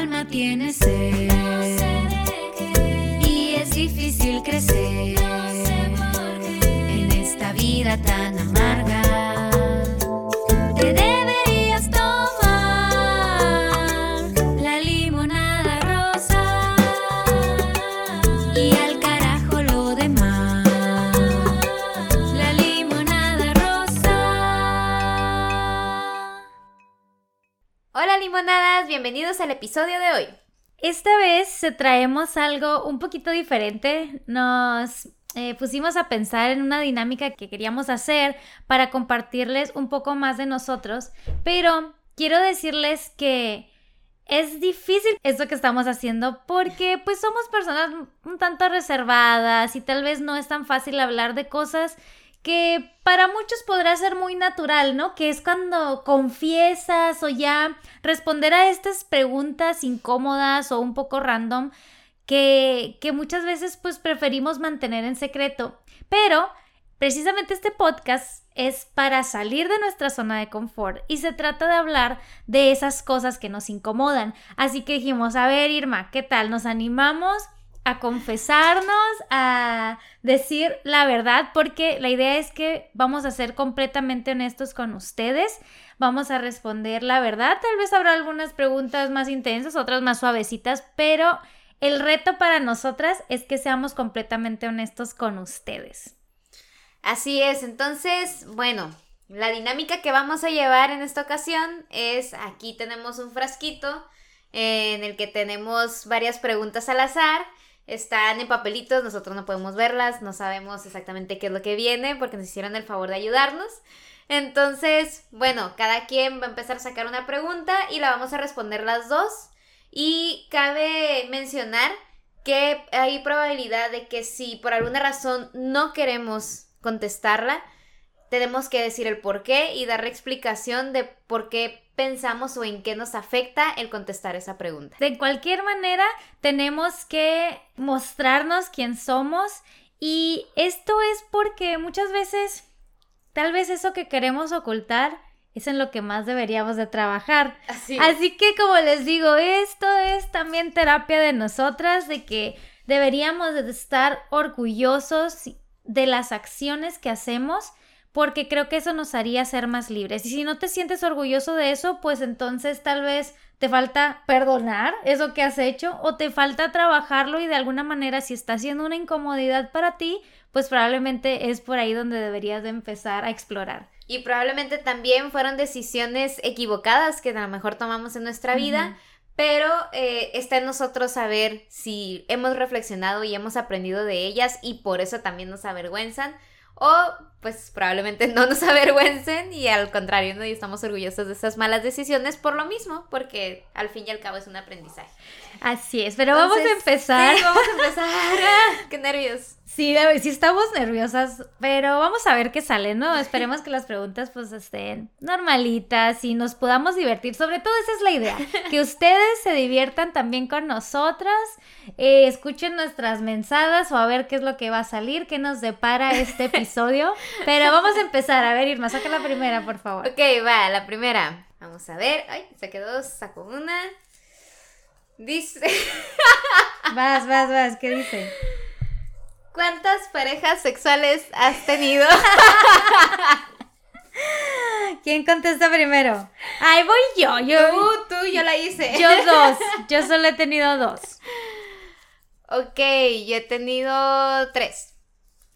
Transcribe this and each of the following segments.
alma tiene sed. Y es difícil crecer en esta vida tan Bienvenidos al episodio de hoy. Esta vez traemos algo un poquito diferente. Nos eh, pusimos a pensar en una dinámica que queríamos hacer para compartirles un poco más de nosotros, pero quiero decirles que es difícil esto que estamos haciendo porque pues somos personas un tanto reservadas y tal vez no es tan fácil hablar de cosas que para muchos podrá ser muy natural, ¿no? Que es cuando confiesas o ya responder a estas preguntas incómodas o un poco random que, que muchas veces pues preferimos mantener en secreto. Pero precisamente este podcast es para salir de nuestra zona de confort y se trata de hablar de esas cosas que nos incomodan. Así que dijimos, a ver Irma, ¿qué tal? ¿Nos animamos? A confesarnos, a decir la verdad, porque la idea es que vamos a ser completamente honestos con ustedes, vamos a responder la verdad, tal vez habrá algunas preguntas más intensas, otras más suavecitas, pero el reto para nosotras es que seamos completamente honestos con ustedes. Así es, entonces, bueno, la dinámica que vamos a llevar en esta ocasión es, aquí tenemos un frasquito eh, en el que tenemos varias preguntas al azar están en papelitos, nosotros no podemos verlas, no sabemos exactamente qué es lo que viene porque nos hicieron el favor de ayudarnos. Entonces, bueno, cada quien va a empezar a sacar una pregunta y la vamos a responder las dos. Y cabe mencionar que hay probabilidad de que si por alguna razón no queremos contestarla, tenemos que decir el por qué y dar explicación de por qué pensamos o en qué nos afecta el contestar esa pregunta. De cualquier manera, tenemos que mostrarnos quién somos y esto es porque muchas veces tal vez eso que queremos ocultar es en lo que más deberíamos de trabajar. Así, Así que como les digo, esto es también terapia de nosotras, de que deberíamos de estar orgullosos de las acciones que hacemos porque creo que eso nos haría ser más libres. Y si no te sientes orgulloso de eso, pues entonces tal vez te falta perdonar eso que has hecho o te falta trabajarlo y de alguna manera si está siendo una incomodidad para ti, pues probablemente es por ahí donde deberías de empezar a explorar. Y probablemente también fueron decisiones equivocadas que a lo mejor tomamos en nuestra vida. Pero eh, está en nosotros saber si hemos reflexionado y hemos aprendido de ellas y por eso también nos avergüenzan. O pues probablemente no nos avergüencen y al contrario, ¿no? Y estamos orgullosos de esas malas decisiones por lo mismo, porque al fin y al cabo es un aprendizaje. Así es, pero vamos a empezar. Sí, vamos a empezar. Ah, ¡Qué nervios! Sí, sí estamos nerviosas, pero vamos a ver qué sale, ¿no? Esperemos que las preguntas pues estén normalitas y nos podamos divertir. Sobre todo esa es la idea, que ustedes se diviertan también con nosotras, eh, escuchen nuestras mensadas o a ver qué es lo que va a salir, qué nos depara este episodio. Pero vamos a empezar, a ver Irma, saca la primera, por favor. Ok, va, la primera. Vamos a ver. Ay, saqué dos, saco una. Dice, Vas, vas, vas, ¿qué dice? ¿cuántas parejas sexuales has tenido? ¿Quién contesta primero? Ay, voy yo, yo, Tú, tú, yo la hice. yo dos, yo solo he tenido dos. Ok, yo he tenido tres.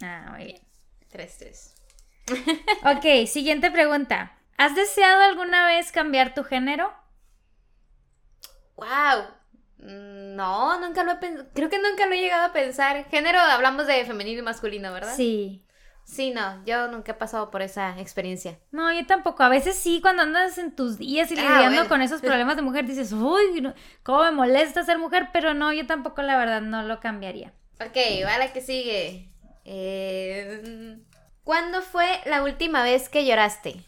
Ah, muy bien. Tres, tres. Ok, siguiente pregunta. ¿Has deseado alguna vez cambiar tu género? Wow. Mm, No, nunca lo he pensado. Creo que nunca lo he llegado a pensar. Género, hablamos de femenino y masculino, ¿verdad? Sí. Sí, no, yo nunca he pasado por esa experiencia. No, yo tampoco. A veces sí, cuando andas en tus días y Ah, lidiando bueno. con esos problemas de mujer, dices, uy, cómo me molesta ser mujer, pero no, yo tampoco, la verdad, no lo cambiaría. Ok, va la que sigue. Eh, ¿Cuándo fue la última vez que lloraste?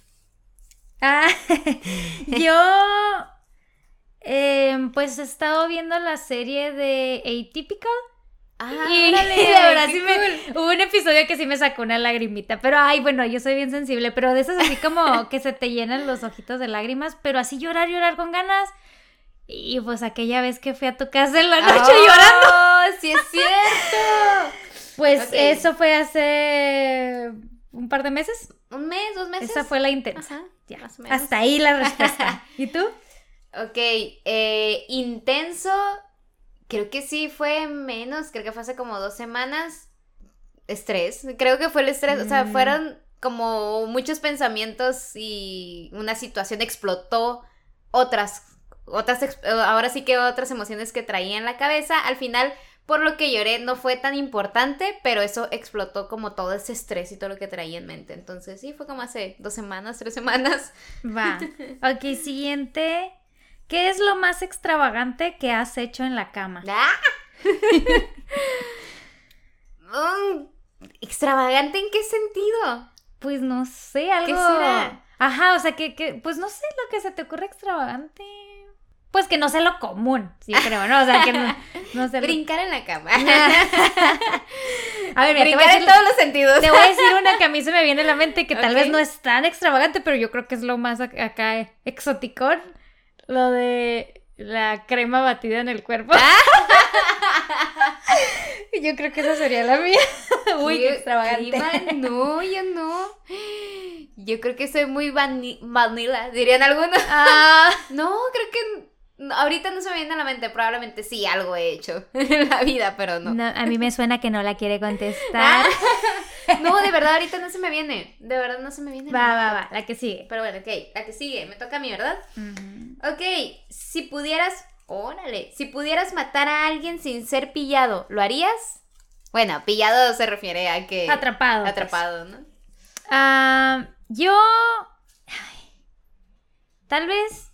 Ah, yo, em, pues he estado viendo la serie de Atypical. Ah, y órale, verdad me, hubo un episodio que sí me sacó una lagrimita, pero ay, bueno, yo soy bien sensible, pero de esas así como que se te llenan los ojitos de lágrimas, pero así llorar, llorar con ganas, Y pues aquella vez que fui a tu casa en la noche llorando. ¡Oh, sí es cierto! Pues eso fue hace un par de meses. ¿Un mes, dos meses? Esa fue la intensa. Ajá, Ya. más o menos. Hasta ahí la respuesta. ¿Y tú? Ok, eh, intenso, creo que sí fue menos, creo que fue hace como dos semanas. Estrés, creo que fue el estrés, o sea, Mm. fueron como muchos pensamientos y una situación explotó otras, otras, ahora sí que otras emociones que traía en la cabeza. Al final, por lo que lloré, no fue tan importante, pero eso explotó como todo ese estrés y todo lo que traía en mente. Entonces, sí, fue como hace dos semanas, tres semanas. Va. Ok, siguiente. ¿Qué es lo más extravagante que has hecho en la cama? ¡Ah! Mm, ¿Extravagante en qué sentido? Pues no sé, algo. ¿Qué será? Ajá, o sea, que, que, pues no sé lo que se te ocurre extravagante. Pues que no sea lo común, sí creo, ¿no? O sea, que no, no sea lo- Brincar en la cama. A ver, mira, te voy a, Brincar en decir, todos los sentidos. te voy a decir una que a mí se me viene a la mente que tal vez no es tan extravagante, pero yo creo que es lo más ac- acá eh, exoticón. Lo de la crema batida en el cuerpo. Ah. yo creo que esa sería la mía. Muy Qué- extravagante. No, yo no. Yo creo que soy muy vani- vanilla, dirían algunos. Ah, No, creo que ahorita no se me viene a la mente. Probablemente sí algo he hecho en la vida, pero no. no, a mí me suena que no la quiere contestar. No, de verdad, ahorita no se me viene. De verdad no se me viene. Va, va, va, la que sigue. Pero bueno, ok, la que sigue, me toca a mí, ¿verdad? Ujú. Ok, si pudieras, órale, si pudieras matar a alguien sin ser pillado, ¿lo harías? Bueno, pillado se refiere a que... Atrapado. pues. Atrapado, ¿no? Ah, yo. ay, tal vez.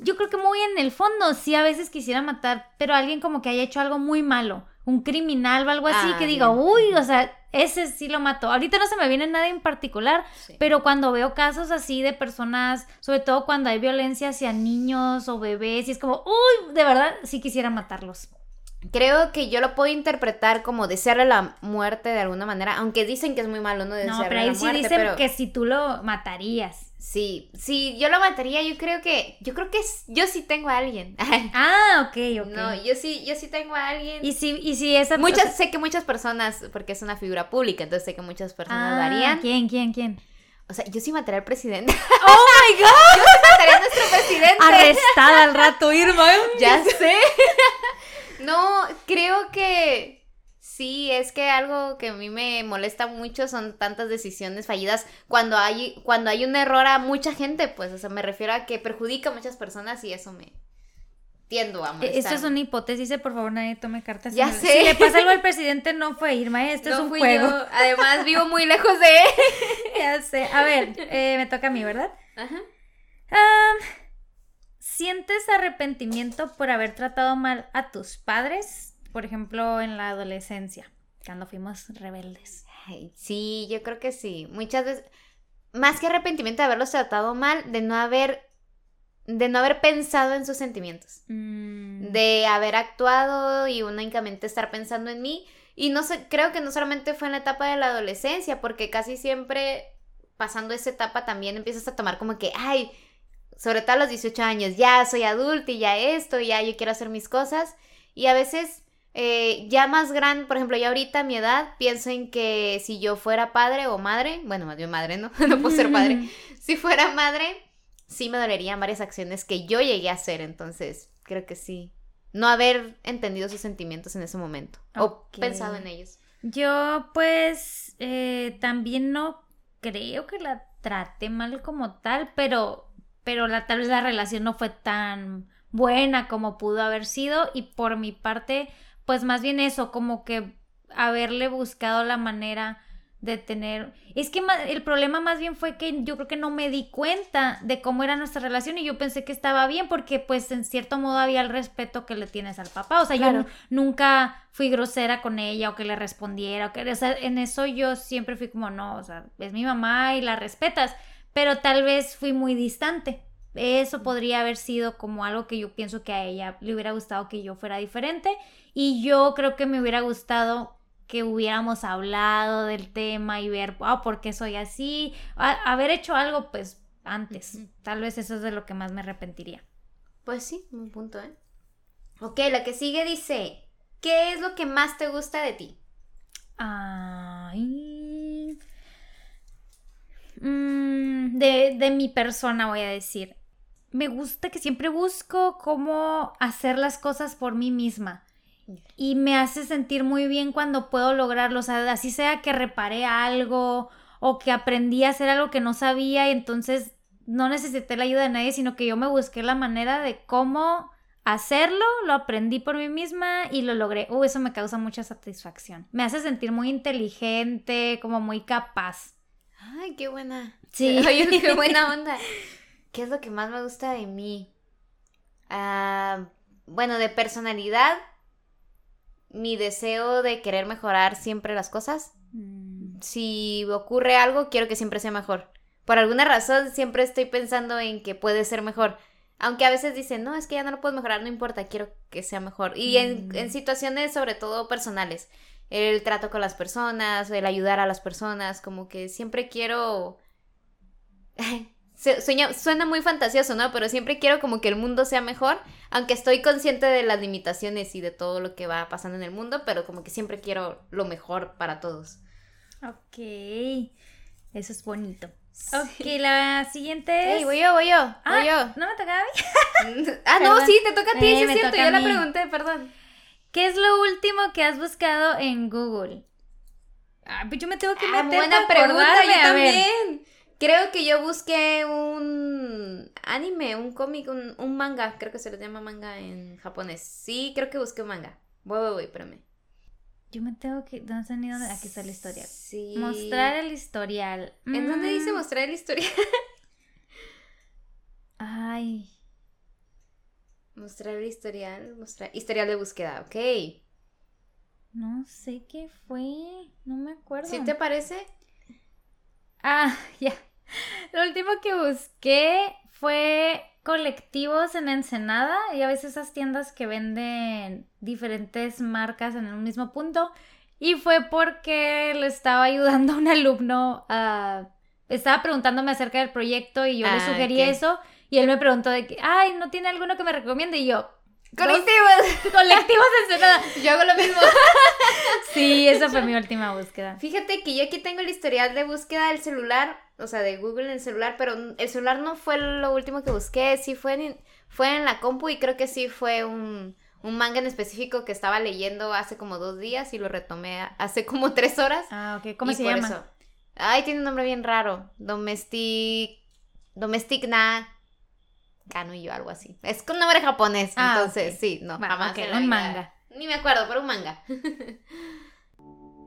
Yo creo que muy en el fondo sí a veces quisiera matar, pero alguien como que haya hecho algo muy malo, un criminal o algo así, Ah, que diga, uy, o sea, ese sí lo mató. Ahorita no se me viene nada en particular, Sí. pero cuando veo casos así de personas, sobre todo cuando hay violencia hacia niños o bebés, y es como, uy, de verdad sí quisiera matarlos. Creo que yo lo puedo interpretar como desearle la muerte de alguna manera, aunque dicen que es muy malo no desearle No, pero ahí la sí muerte, dicen pero que si tú lo matarías. Sí, sí, yo lo mataría, yo creo que, yo creo que es- yo sí tengo a alguien. Ah, ok, ok. No, yo sí, yo sí tengo a alguien. Y si, y si esa Muchas, sé que muchas personas, porque es una figura pública, entonces sé que muchas personas lo Ah, harían. ¿Quién, quién, quién? O sea, yo sí mataría al presidente. ¡Oh my god! Yo sí mataría a nuestro presidente. Arrestada al rato, Irma. Ya sé. No, creo que sí, es que algo que a mí me molesta mucho son tantas decisiones fallidas cuando hay cuando hay un error a mucha gente, pues, o sea, me refiero a que perjudica a muchas personas y eso me tiendo a molestar. Esto es una hipótesis, por favor, nadie tome cartas. Ya en el- sé. Si le pasa algo al presidente, no fue Irma, esto es No un fui juego. yo. Además, vivo muy lejos de él. Ya sé. A ver, eh, me toca a mí, ¿verdad? Ajá. ¿Sientes arrepentimiento por haber tratado mal a tus padres? Por ejemplo, en la adolescencia, cuando fuimos rebeldes. Ay, sí, yo creo que sí. Muchas veces, más que arrepentimiento de haberlos tratado mal, de no haber, de no haber pensado en sus sentimientos. Mm, de haber actuado y únicamente estar pensando en mí. Y no sé, creo que no solamente fue en la etapa de la adolescencia, porque casi siempre pasando esa etapa también empiezas a tomar como que, ay, sobre todo a los 18 años, ya soy adulta y ya esto, ya yo quiero hacer mis cosas. Y a veces, eh, ya más grande, por ejemplo, ya ahorita a mi edad, pienso en que si yo fuera padre o madre, bueno, más bien madre, ¿no? no puedo ser padre. Si fuera madre, sí me dolerían varias acciones que yo llegué a hacer, entonces creo que sí. No haber entendido sus sentimientos en ese momento o pensado en ellos. Yo pues eh, también no creo que la traté mal como tal, pero, pero la, tal vez la relación no fue tan buena como pudo haber sido y por mi parte pues más bien eso, como que haberle buscado la manera de tener... Es que el problema más bien fue que yo creo que no me di cuenta de cómo era nuestra relación y yo pensé que estaba bien porque pues en cierto modo había el respeto que le tienes al papá. O sea, yo Claro. nu- nunca fui grosera con ella o que le respondiera. O, que, o sea, en eso yo siempre fui como, no, o sea, es mi mamá y la respetas, pero tal vez fui muy distante. Eso podría haber sido como algo que yo pienso que a ella le hubiera gustado que yo fuera diferente y yo creo que me hubiera gustado que hubiéramos hablado del tema y ver, ah, ¿por qué soy así? A- haber hecho algo pues antes. Tal vez eso es de lo que más me arrepentiría. Pues sí, un punto, ¿eh? Ok, la que sigue dice, ¿qué es lo que más te gusta de ti? Ay. Mm, de, de mi persona voy a decir. Me gusta que siempre busco cómo hacer las cosas por mí misma. Y me hace sentir muy bien cuando puedo lograrlo. O sea, así sea que reparé algo o que aprendí a hacer algo que no sabía y entonces no necesité la ayuda de nadie, sino que yo me busqué la manera de cómo hacerlo, lo aprendí por mí misma y lo logré. Uh, eso me causa mucha satisfacción. Me hace sentir muy inteligente, como muy capaz. Ay, qué buena. Sí. Oye, qué buena onda. ¿Qué es lo que más me gusta de mí? Ah, bueno, de personalidad, mi deseo de querer mejorar siempre las cosas. Mm, Si ocurre algo, quiero que siempre sea mejor. Por alguna razón, siempre estoy pensando en que puede ser mejor. Aunque a veces dicen, no, es que ya no lo puedo mejorar, no importa, quiero que sea mejor. Y en, Mm. en situaciones sobre todo personales, el trato con las personas, el ayudar a las personas, como que siempre quiero... Se- sueña- suena muy fantasioso, ¿no? Pero siempre quiero como que el mundo sea mejor, aunque estoy consciente de las limitaciones y de todo lo que va pasando en el mundo, pero como que siempre quiero lo mejor para todos. Ok. Eso es bonito. Ok, la siguiente es. Ey, voy yo, voy yo, Ah, voy yo. ¿No me tocaba a mí? Ah, no, sí, te toca a ti, Eh, sí es cierto, toca yo la pregunté, perdón. ¿Qué es lo último que has buscado en Google? Ah, pues yo me tengo que Ah, meter buena para pregunta, yo a ver. Creo que yo busqué un anime, un cómic, un, un manga, creo que se les llama manga en japonés. Sí, creo que busqué un manga. Voy, voy, voy, espérame. Yo me tengo que. ¿Dónde el nido? Aquí está el historial. Sí. Mostrar el historial. ¿En dónde dice Mm, mostrar el historial? Ay. mostrar el historial, mostrar historial de búsqueda, ok. No sé qué fue. No me acuerdo. ¿Sí te parece? Ah, ya. Lo último que busqué fue colectivos en Ensenada y a veces esas tiendas que venden diferentes marcas en un mismo punto. Y fue porque le estaba ayudando a un alumno a... Estaba preguntándome acerca del proyecto y yo le Ah, sugerí eso. Y él me preguntó de que, ay, ¿no tiene alguno que me recomiende? Y yo, Colectivos. colectivos Ensenada. Yo hago lo mismo. Sí, esa fue mi última búsqueda. Fíjate que yo aquí tengo el historial de búsqueda del celular, o sea, de Google en el celular, pero el celular no fue lo último que busqué, sí fue en, fue en la compu y creo que sí fue un, un manga en específico que estaba leyendo hace como dos días y lo retomé hace como tres horas. Ah, ok. ¿Cómo y se por llama? eso- Ay, tiene un nombre bien raro. Domestic. Domestic na. Kanuyo, algo así. Es con nombre japonés. Ah, entonces, sí, no, Va, jamás. ok, en la un manga. Ni me acuerdo, pero un manga.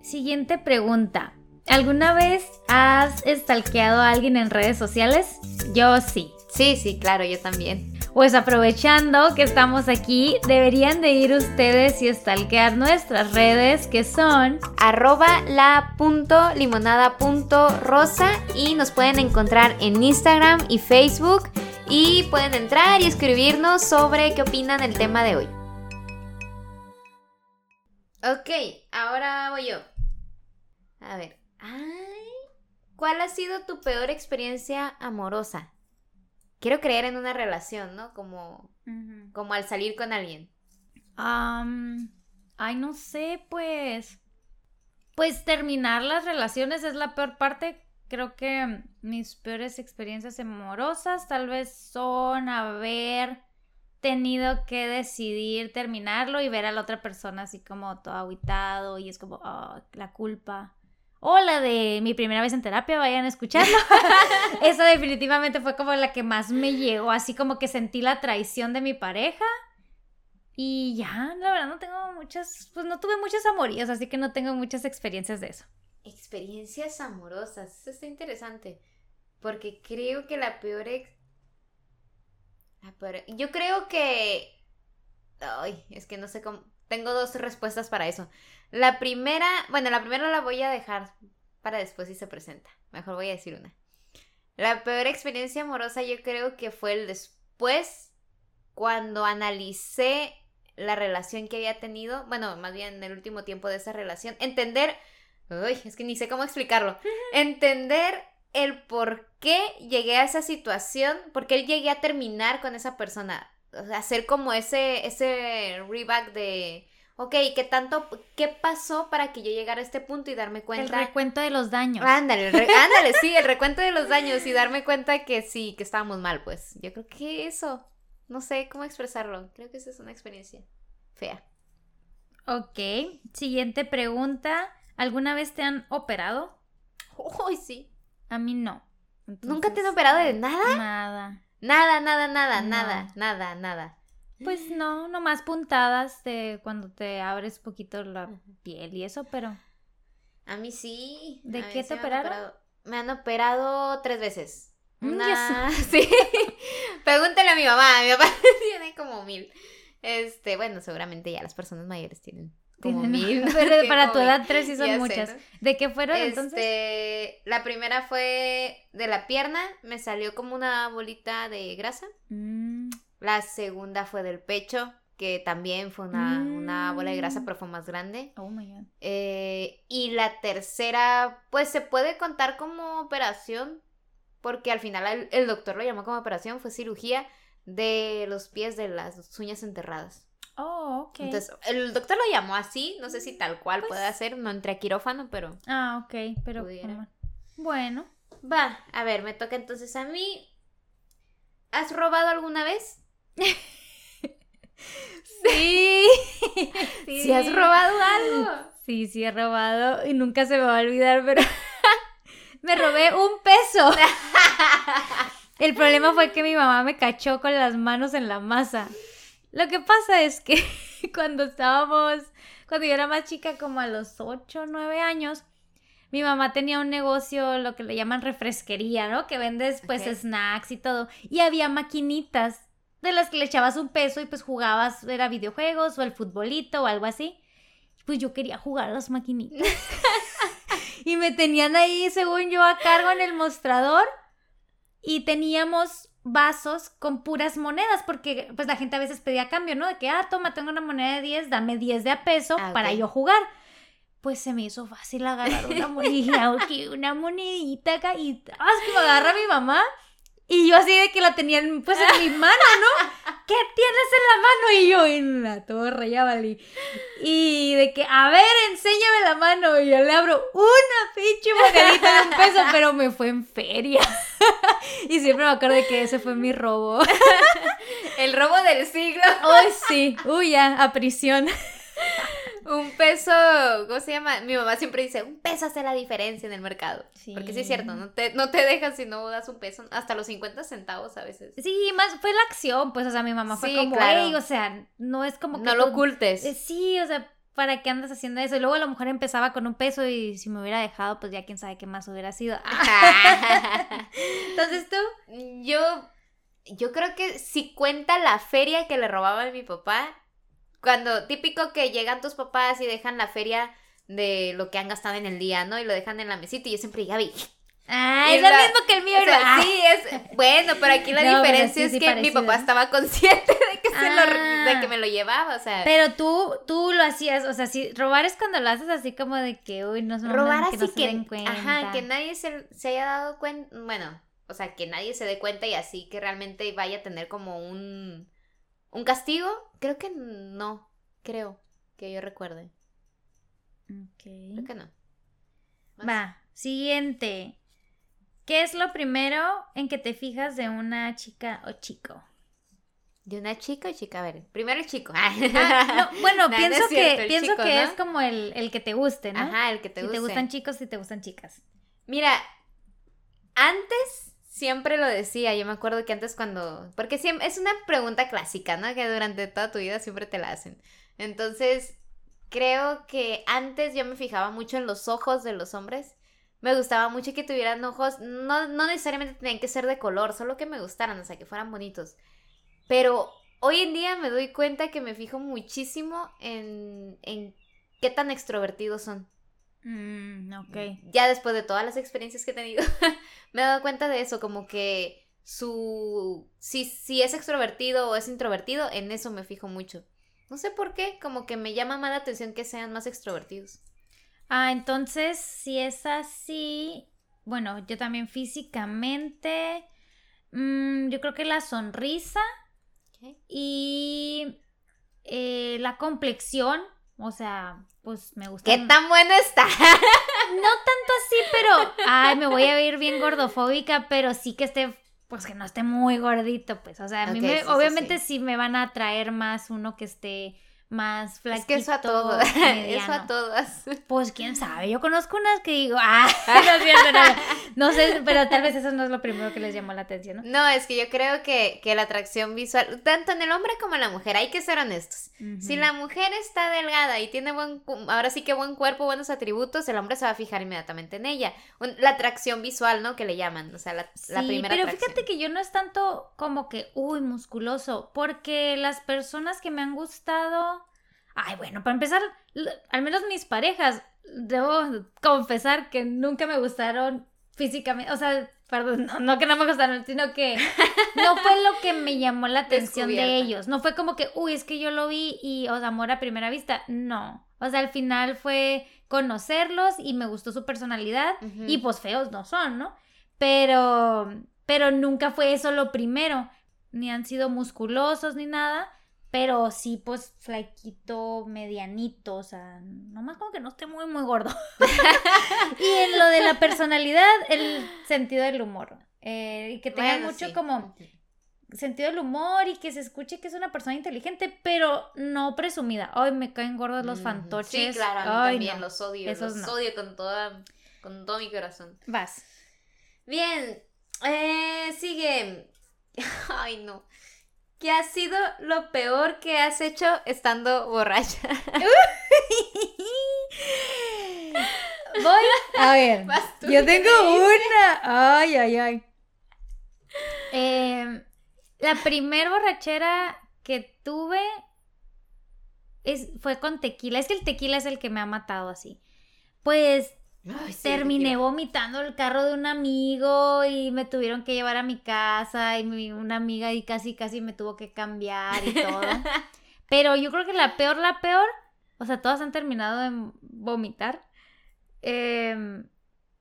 Siguiente pregunta. ¿Alguna vez has stalkeado a alguien en redes sociales? Yo sí. Sí, sí, claro, yo también. Pues aprovechando que estamos aquí, deberían de ir ustedes y stalkear nuestras redes que son arroba la punto limonada punto rosa y nos pueden encontrar en Instagram y Facebook y pueden entrar y escribirnos sobre qué opinan del tema de hoy. Ok, ahora voy yo. A ver. Ay, ¿cuál ha sido tu peor experiencia amorosa? Quiero creer en una relación, ¿no? Como, como al salir con alguien. Am, ay, no sé, pues. Pues terminar las relaciones es la peor parte. Creo que mis peores experiencias amorosas tal vez son haber tenido que decidir terminarlo y ver a la otra persona así como todo aguitado y es como ah, la culpa. O la de mi primera vez en terapia, vayan a escucharlo. Esa definitivamente fue como la que más me llegó, así como que sentí la traición de mi pareja. Y ya, la verdad no tengo muchas, pues no tuve muchos amoríos, así que no tengo muchas experiencias de eso. Experiencias amorosas, eso está interesante. Porque creo que la peor Yo creo que... Ay, es que no sé cómo... Tengo dos respuestas para eso. La primera, bueno, la primera la voy a dejar para después si se presenta. Mejor voy a decir una. La peor experiencia amorosa yo creo que fue el después, cuando analicé la relación que había tenido, bueno, más bien en el último tiempo de esa relación, entender, uy, es que ni sé cómo explicarlo, entender el por qué llegué a esa situación, por qué llegué a terminar con esa persona. o sea, hacer como ese, ese reback de, ok, ¿qué tanto, qué pasó para que yo llegara a este punto y darme El cuenta? recuento de los daños. Ándale, el re- ándale, sí, el recuento de los daños y darme cuenta que sí, que estábamos mal, pues. Yo creo que eso, no sé cómo expresarlo, creo que esa es una experiencia fea. Ok, siguiente pregunta. ¿Alguna vez te han operado? Uy, sí. A mí no. ¿Nunca te han operado de nada? Nada. Nada, nada, nada, No. nada, nada, nada. Pues no, nomás puntadas de cuando te abres poquito la piel y eso, pero A mí sí. ¿De a qué te han operaron? operado. Me han operado tres veces. Mm, Una... Sí. Pregúntale a mi mamá. Mi papá tiene como mil. Este, bueno, seguramente ya las personas mayores tienen como mil. ¿no? pero Tienen para tu edad tres sí son Ya sé, muchas. ¿no? ¿De qué fueron entonces? Este, la primera fue de la pierna, me salió como una bolita de grasa. Mm, La segunda fue del pecho, que también fue una, una bola de grasa, Mm. pero fue más grande. oh my god. Eh, y la tercera, pues se puede contar como operación, porque al final el, el doctor lo llamó como operación, fue cirugía de los pies de las uñas enterradas. Oh, ok. Entonces, el doctor lo llamó así, no sé si tal cual Pues- puede hacer, no entré a quirófano, pero ah, ok, pero Pudiera. bueno. va, a ver, me toca entonces a mí. ¿Has robado alguna vez? Sí. Si has robado algo. Sí, sí he robado y nunca se me va a olvidar, pero me robé un peso. El problema fue que mi mamá me cachó con las manos en la masa. Lo que pasa es que cuando estábamos, cuando yo era más chica, como a los 8 o 9 años, mi mamá tenía un negocio, lo que le llaman refresquería, ¿no? Que vendes pues snacks y todo. Y había maquinitas de las que le echabas un peso y pues jugabas, era videojuegos o el futbolito o algo así. Pues yo quería jugar a las maquinitas. y me tenían ahí, según yo, a cargo en el mostrador. Y teníamos vasos con puras monedas, porque pues la gente a veces pedía cambio, ¿no? De que, ah, toma, tengo una moneda de 10, dame 10 de a peso Ah, para yo jugar. Pues se me hizo fácil agarrar una monedita, ok, una monedita acá y ¡ah! que me agarra mi mamá. Y yo así de que la tenían pues en mi mano, ¿no? ¿Qué tienes en la mano? Y yo en la torre, ya valí. Y de que, a ver, enséñame la mano. Y yo le abro una pinche monedita de un peso, pero me fue en feria. y siempre me acuerdo de que ese fue mi robo. El robo del siglo. Ay, sí. Uy, ya, a prisión. Un peso, ¿cómo se llama? Mi mamá siempre dice, un peso hace la diferencia en el mercado. Porque sí es cierto, no te, no te dejan si no das un peso, hasta los 50 centavos a veces. Sí, más fue la acción, pues, o sea, mi mamá fue Sí, como, claro. O sea, no es como que No lo tú- ocultes. Eh, Sí, o sea, ¿para qué andas haciendo eso? Y luego la mujer empezaba con un peso y si me hubiera dejado, pues ya quién sabe qué más hubiera sido. Entonces tú, yo, yo creo que si cuenta la feria que le robaba a mi papá, cuando típico que llegan tus papás y dejan la feria de lo que han gastado en el día, ¿no? Y lo dejan en la mesita y yo siempre, Gaby, ah, Y es lo la- mismo que el mío. O sí, es bueno, pero aquí la No, diferencia sí, es sí, que mi papá estaba consciente de que, se lo, Ah. de que me lo llevaba, o sea, Pero tú, tú lo hacías, o sea, si robar es cuando lo haces así como de que, uy, no se robar que así no se que, den cuenta. ajá, que nadie se, se haya dado cuenta, bueno, o sea, que nadie se dé cuenta y así que realmente vaya a tener como un, un castigo, creo que no, creo que yo recuerde, creo Ok. que no. Más. Va, siguiente. ¿Qué es lo primero en que te fijas de una chica o chico? ¿De una chica o chica? A ver, primero el chico. Ah, no, bueno, No, no pienso es cierto, que, pienso chico, que es como el, el que te guste, ¿no? Ajá, el que te si guste. te gustan chicos, si te gustan chicas. Mira, antes siempre lo decía, yo me acuerdo que antes cuando, porque siempre, es una pregunta clásica, ¿no? Que durante toda tu vida siempre te la hacen. Entonces, creo que antes yo me fijaba mucho en los ojos de los hombres. Me gustaba mucho que tuvieran ojos, no, no necesariamente tenían que ser de color, solo que me gustaran, o sea, que fueran bonitos. Pero hoy en día me doy cuenta que me fijo muchísimo en, en qué tan extrovertidos son Mm, ok. ya después de todas las experiencias que he tenido, me he dado cuenta de eso, como que su... Si, si es extrovertido o es introvertido, en eso me fijo mucho. No sé por qué, como que me llama más la atención que sean más extrovertidos. Ah, entonces, si es así, bueno, yo también físicamente, mm, yo creo que la sonrisa Ok. Y eh, la complexión, o sea, pues me gusta. ¿Qué tan bueno está? No tanto así, pero. Ay, me voy a ver bien gordofóbica, pero sí que esté. Pues que no esté muy gordito, pues. O sea, a mí me- sí, obviamente sí. sí. me van a atraer más uno que esté más flaquito. Es que eso a todo. eso a todas. Pues quién sabe, yo conozco unas que digo, ah, no es cierto, no, no sé, pero tal vez eso no es lo primero que les llamó la atención, ¿no? No, es que yo creo que, que la atracción visual, tanto en el hombre como en la mujer, hay que ser honestos. Si la mujer está delgada y tiene buen, ahora sí que buen cuerpo, buenos atributos, el hombre se va a fijar inmediatamente en ella. La atracción visual, ¿no? Que le llaman, o sea, la, la Sí, primera pero atracción. fíjate que yo no es tanto como que, uy, musculoso, porque las personas que me han gustado, ay, bueno, para empezar, al menos mis parejas, debo confesar que nunca me gustaron físicamente, o sea, perdón, no, no que no me gustaron, sino que no fue lo que me llamó la atención de ellos, no fue como que, uy, es que yo lo vi y, o sea, amor a primera vista, no, o sea, al final fue conocerlos y me gustó su personalidad y pues feos no son, ¿no? Pero, pero nunca fue eso lo primero. Ni han sido musculosos ni nada. Pero sí, pues flaquito, medianito. O sea, nomás como que no esté muy, muy gordo. y en lo de la personalidad, el sentido del humor. Eh, y que tenga Bueno, mucho sí. como sentido del humor y que se escuche que es una persona inteligente, pero no presumida. Ay, me caen gordos los Ujú. fantoches. Sí, claro, a mí Ay, también no. los odio, Esos los no. odio con toda, con todo mi corazón. Vas. Bien, eh, sigue. Ay, no. ¿Qué ha sido lo peor que has hecho estando borracha? Voy a ver. Yo ¿qué tengo una. Ay, ay, ay. Em, la primer borrachera que tuve es, fue con tequila. Es que el tequila es el que me ha matado así. Pues Ay, sí, terminé vomitando el carro de un amigo y me tuvieron que llevar a mi casa y mi- una amiga y casi casi me tuvo que cambiar y todo. Pero yo creo que la peor, la peor, o sea, todas han terminado en vomitar. em,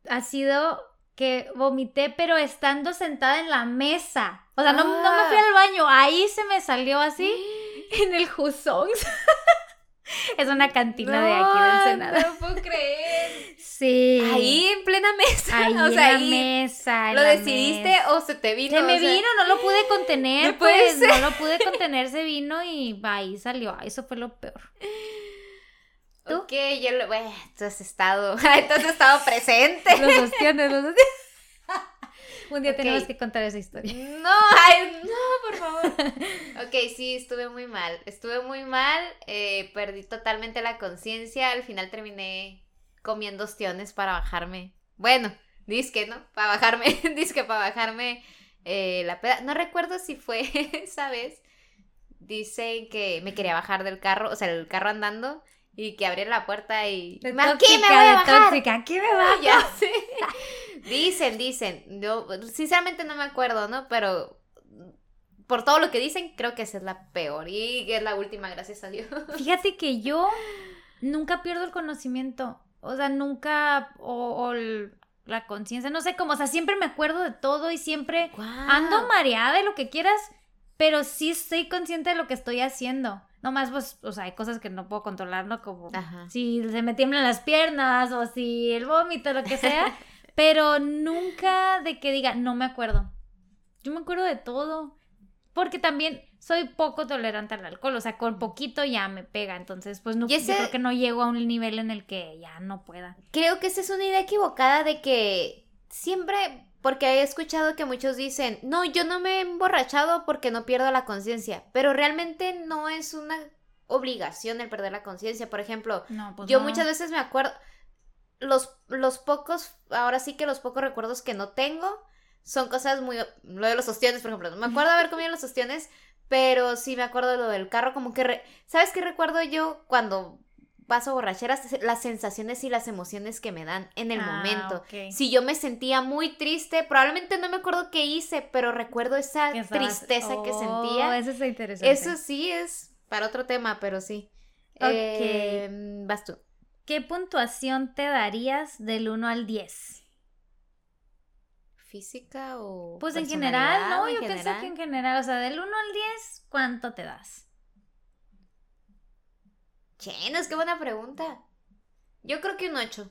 ha sido que vomité, pero estando sentada en la mesa. O sea, no, no me fui Ah. al baño, ahí se me salió así en el Jusong. es una cantina de aquí de Ensenada. No puedo creer. Sí. Ahí en plena mesa. Ahí o en la mesa. ¿Lo la decidiste mesa. o se te vino? Se me O sea, vino, no lo pude contener, No puede pues, ser. no lo pude contener, se vino y ahí salió. Eso fue lo peor. ¿Tú? Ok, yo lo. Bueno, tú has estado. tú has estado presente. Los ostiones, los ostiones. Un día Ok. tenemos que contar esa historia. No, ay, no, por favor. Ok, sí, estuve muy mal. Estuve muy mal. eh, perdí totalmente la conciencia. Al final terminé comiendo ostiones para bajarme. Bueno, disque, ¿no? Para bajarme. disque para bajarme eh, la peda. No recuerdo si fue esa vez. Dicen que me quería bajar del carro, o sea, el carro andando. Y que abrí la puerta y. De ¡Aquí me voy a de bajar! tóxica, aquí me. Ya sé. Dicen, dicen. Yo sinceramente no me acuerdo, ¿no? Pero por todo lo que dicen, creo que esa es la peor. Y es la última, gracias a Dios. Fíjate que yo nunca pierdo el conocimiento. O sea, nunca. O, o el- la conciencia. No sé cómo. O sea, siempre me acuerdo de todo y siempre ando mareada de lo que quieras. Pero sí estoy consciente de lo que estoy haciendo. No más, pues, o sea, hay cosas que no puedo controlar, ¿no? Como Ajá. si se me tiemblan las piernas o si el vómito, lo que sea. pero nunca de que diga, no me acuerdo. Yo me acuerdo de todo. Porque también soy poco tolerante al alcohol. O sea, con poquito ya me pega. Entonces, pues no, ese- yo creo que no llego a un nivel en el que ya no pueda. Creo que esa es una idea equivocada de que siempre, porque he escuchado que muchos dicen, no, yo no me he emborrachado porque no pierdo la conciencia, pero realmente no es una obligación el perder la conciencia. Por ejemplo, No, pues yo no. muchas veces me acuerdo, los, los pocos, ahora sí que los pocos recuerdos que no tengo son cosas muy, lo de los ostiones, por ejemplo, no me acuerdo haber comido los ostiones, pero sí me acuerdo de lo del carro, como que, re- ¿sabes qué recuerdo yo cuando paso borracheras? Las sensaciones y las emociones que me dan en el Ah, momento. Si yo me sentía muy triste, probablemente no me acuerdo qué hice, pero recuerdo esa tristeza que Oh, sentía. Eso está interesante. Eso sí es para otro tema, pero sí. Ok. Eh, vas tú. ¿Qué puntuación te darías del 1 al 10? física o Pues en general, no, en yo pienso general? que en general, o sea, del 1 al 10, ¿cuánto te das? Chenos, qué buena pregunta. Yo creo que un 8.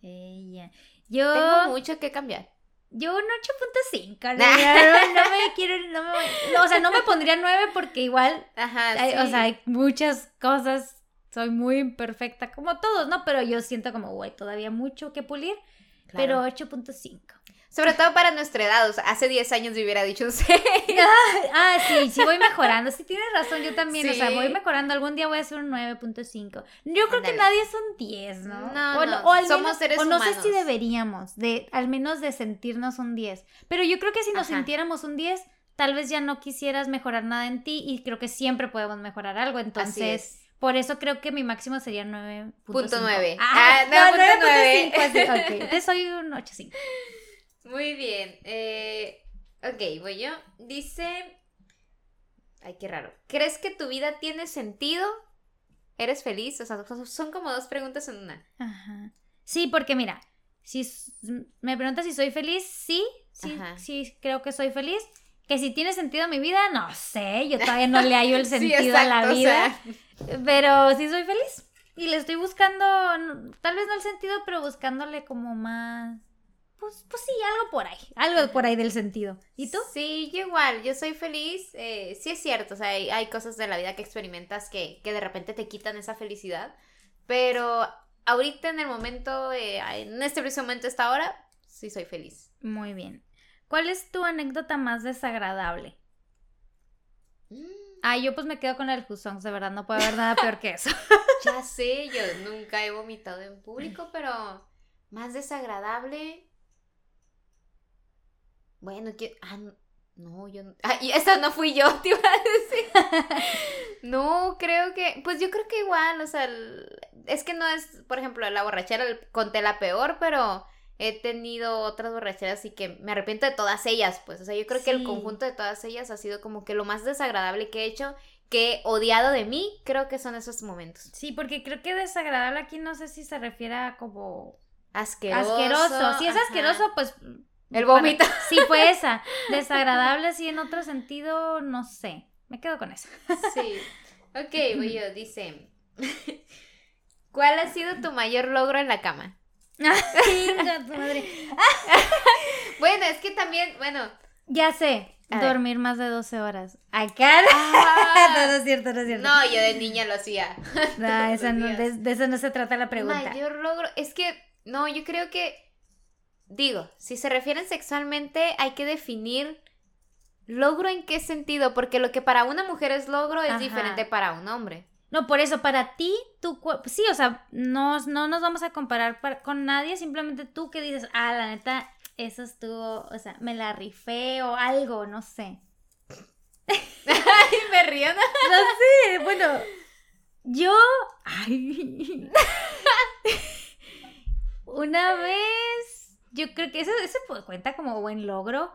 Ella. Yo, Tengo mucho que cambiar. yo un 8.5. No, no, no me quiero, no me, no, o sea, no me pondría 9 porque igual, Ajá, hay- sí. o sea, hay muchas cosas, soy muy imperfecta como todos, ¿no? Pero yo siento como, güey, todavía mucho que pulir, pero Claro. 8.5. Sobre todo para nuestra edad, o sea, hace 10 años me hubiera dicho un 6. Ah, sí, sí voy mejorando. Sí, tienes razón, yo también. O sea, Sí. voy mejorando. Algún día voy a ser un 9.5. Yo creo que Ándale. nadie es un 10, ¿no? No, o, no, o al somos menos- seres o no sé si deberíamos, de, al menos de sentirnos un 10. Pero yo creo que si nos Ajá. sintiéramos un 10, tal vez ya no quisieras mejorar nada en ti y creo que siempre podemos mejorar algo. Entonces, es. Por eso creo que mi máximo sería 9.5. Punto nueve. Ah, Ah, no, no, punto nueve. 9.5. así, Ok, entonces soy un 8.5. Muy bien. Eh, ok, voy yo. Dice. Ay, qué raro. ¿Crees que tu vida tiene sentido? ¿Eres feliz? O sea, son- como dos preguntas en una. Ajá. Sí, porque mira, si me preguntas si soy feliz, sí, sí, Ajá. sí, creo que soy feliz. Que si tiene sentido mi vida, no sé, yo todavía no le hallo el Sí, sentido a la exacto, o vida, sea, pero sí soy feliz. Y le estoy buscando, tal vez no el sentido, pero buscándole como más, pues, pues sí, algo por ahí, algo por ahí del sentido. ¿Y tú? Sí, yo igual, yo soy feliz. eh, sí es cierto, o sea, hay, hay cosas de la vida que experimentas que, que de repente te quitan esa felicidad. Pero ahorita en el momento, eh, en este preciso momento, esta hora, sí soy feliz. Muy bien. ¿Cuál es tu anécdota más desagradable? Ah, yo pues me quedo con el Husong, de verdad, no puede haber nada peor que eso. Ya sé, yo nunca he vomitado en público, pero más desagradable. Bueno, que. Ah, no, yo. no- Ah, y esta no fui yo, te iba a decir. No, creo que. Pues yo creo que igual, o sea. el- Es que no es, por ejemplo, la borrachera, conté la peor, pero he tenido otras borracheras y que me arrepiento de todas ellas, pues. O sea, yo creo que el conjunto de todas ellas ha sido como que lo más desagradable que he hecho, que he odiado de mí, creo que son esos momentos. Sí, porque creo que desagradable aquí no sé si se refiere a como Asqueroso. asqueroso. Si es ajá. asqueroso, pues... El vómito. Sí, fue esa. Desagradable, sí, en otro sentido, no sé. Me quedo con eso. Sí. Ok, voy yo. Dice: ¿Cuál ha sido tu mayor logro en la cama? Chinga tu madre. Bueno, es que también, bueno. Ya sé, A ver. dormir más de 12 horas. Acá. no, ah, no es cierto, no es cierto. no, yo de niña lo hacía. No, esa los no- de, de eso no se trata la pregunta. Mayor logro. Es que, no, yo creo que. Digo, si se refieren sexualmente, hay que definir logro en qué sentido, porque lo que para una mujer es logro es Ajá. diferente para un hombre. No, por eso, para ti, tu cuerpo, sí, o sea, no, no nos vamos a comparar para- con nadie, simplemente tú que dices, ah, la neta, eso estuvo, o sea, me la rifé o algo, no sé. Ay, me río. ¿no? No sé, bueno, yo, ay, una vez, yo creo que eso, eso cuenta como buen logro,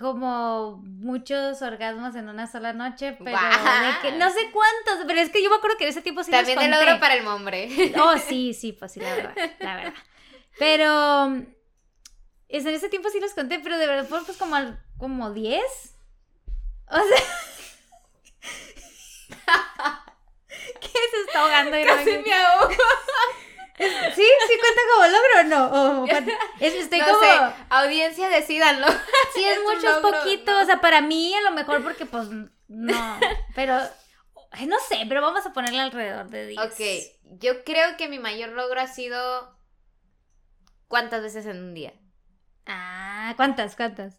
como muchos orgasmos en una sola noche, pero de que- no sé cuántos, pero es que yo me acuerdo que en ese tiempo sí los También el logro para el hombre. Oh, sí, sí, pues sí, la verdad, la verdad. Pero es- en ese tiempo sí los conté, pero de verdad fueron pues como, como 10. O sea... ¿Qué se está ahogando? Casi me ahogo. ¿Sí? ¿Sí cuenta como logro o no? O es- estoy no como... sé, audiencia, decídanlo. Sí, es, es un mucho, es logro, poquito. ¿no? O sea, para mí a lo mejor porque pues no. Pero... No sé, pero vamos a ponerle alrededor de 10. Ok, yo creo que mi mayor logro ha sido cuántas veces en un día. Ah, ¿cuántas? ¿Cuántas?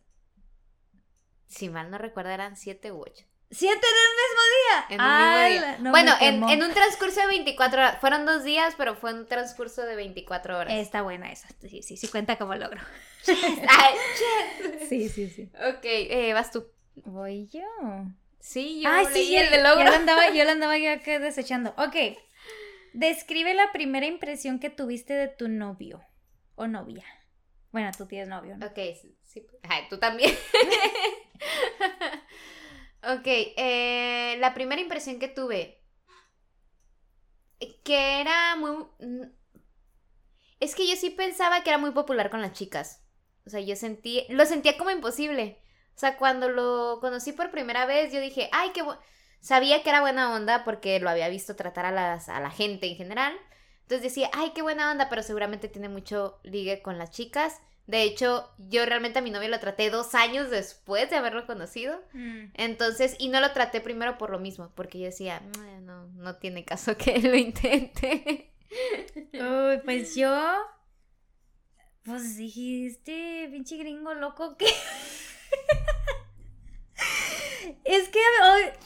Si mal no recuerdo eran siete u ocho. ¿Siete en el mismo día? En un mismo Ala, día. no, bueno, en, un transcurso de 24 horas. Fueron dos días, pero fue un transcurso de 24 horas. Está buena esa. Sí, sí, sí cuenta como logro. Ay. Sí, sí, sí. ok, eh, vas tú. Voy yo. Sí, yo Ay, leí sí, el de logro. lo andaba, yo lo andaba yo acá desechando. Ok. Describe la primera impresión que tuviste de tu novio o novia. Bueno, tú tienes novio, ¿no? Ok, sí, sí. Ay, tú también. Ok, eh, la primera impresión que tuve, que era muy... mm, Es que yo sí pensaba que era muy popular con las chicas. O sea, yo sentí, lo sentía como imposible. O sea, cuando lo conocí por primera vez, yo dije, ay, qué bueno. Sabía que era buena onda porque lo había visto tratar a, las, a la gente en general. Entonces decía, ay, qué buena onda, pero seguramente tiene mucho ligue con las chicas. De hecho, yo realmente a mi novio lo traté dos años después de haberlo conocido. Mm. Entonces, y no lo traté primero por lo mismo, porque yo decía, "Mm, no, no tiene caso que lo intente. Uy, pues yo. Pues dijiste, pinche gringo loco, que. es que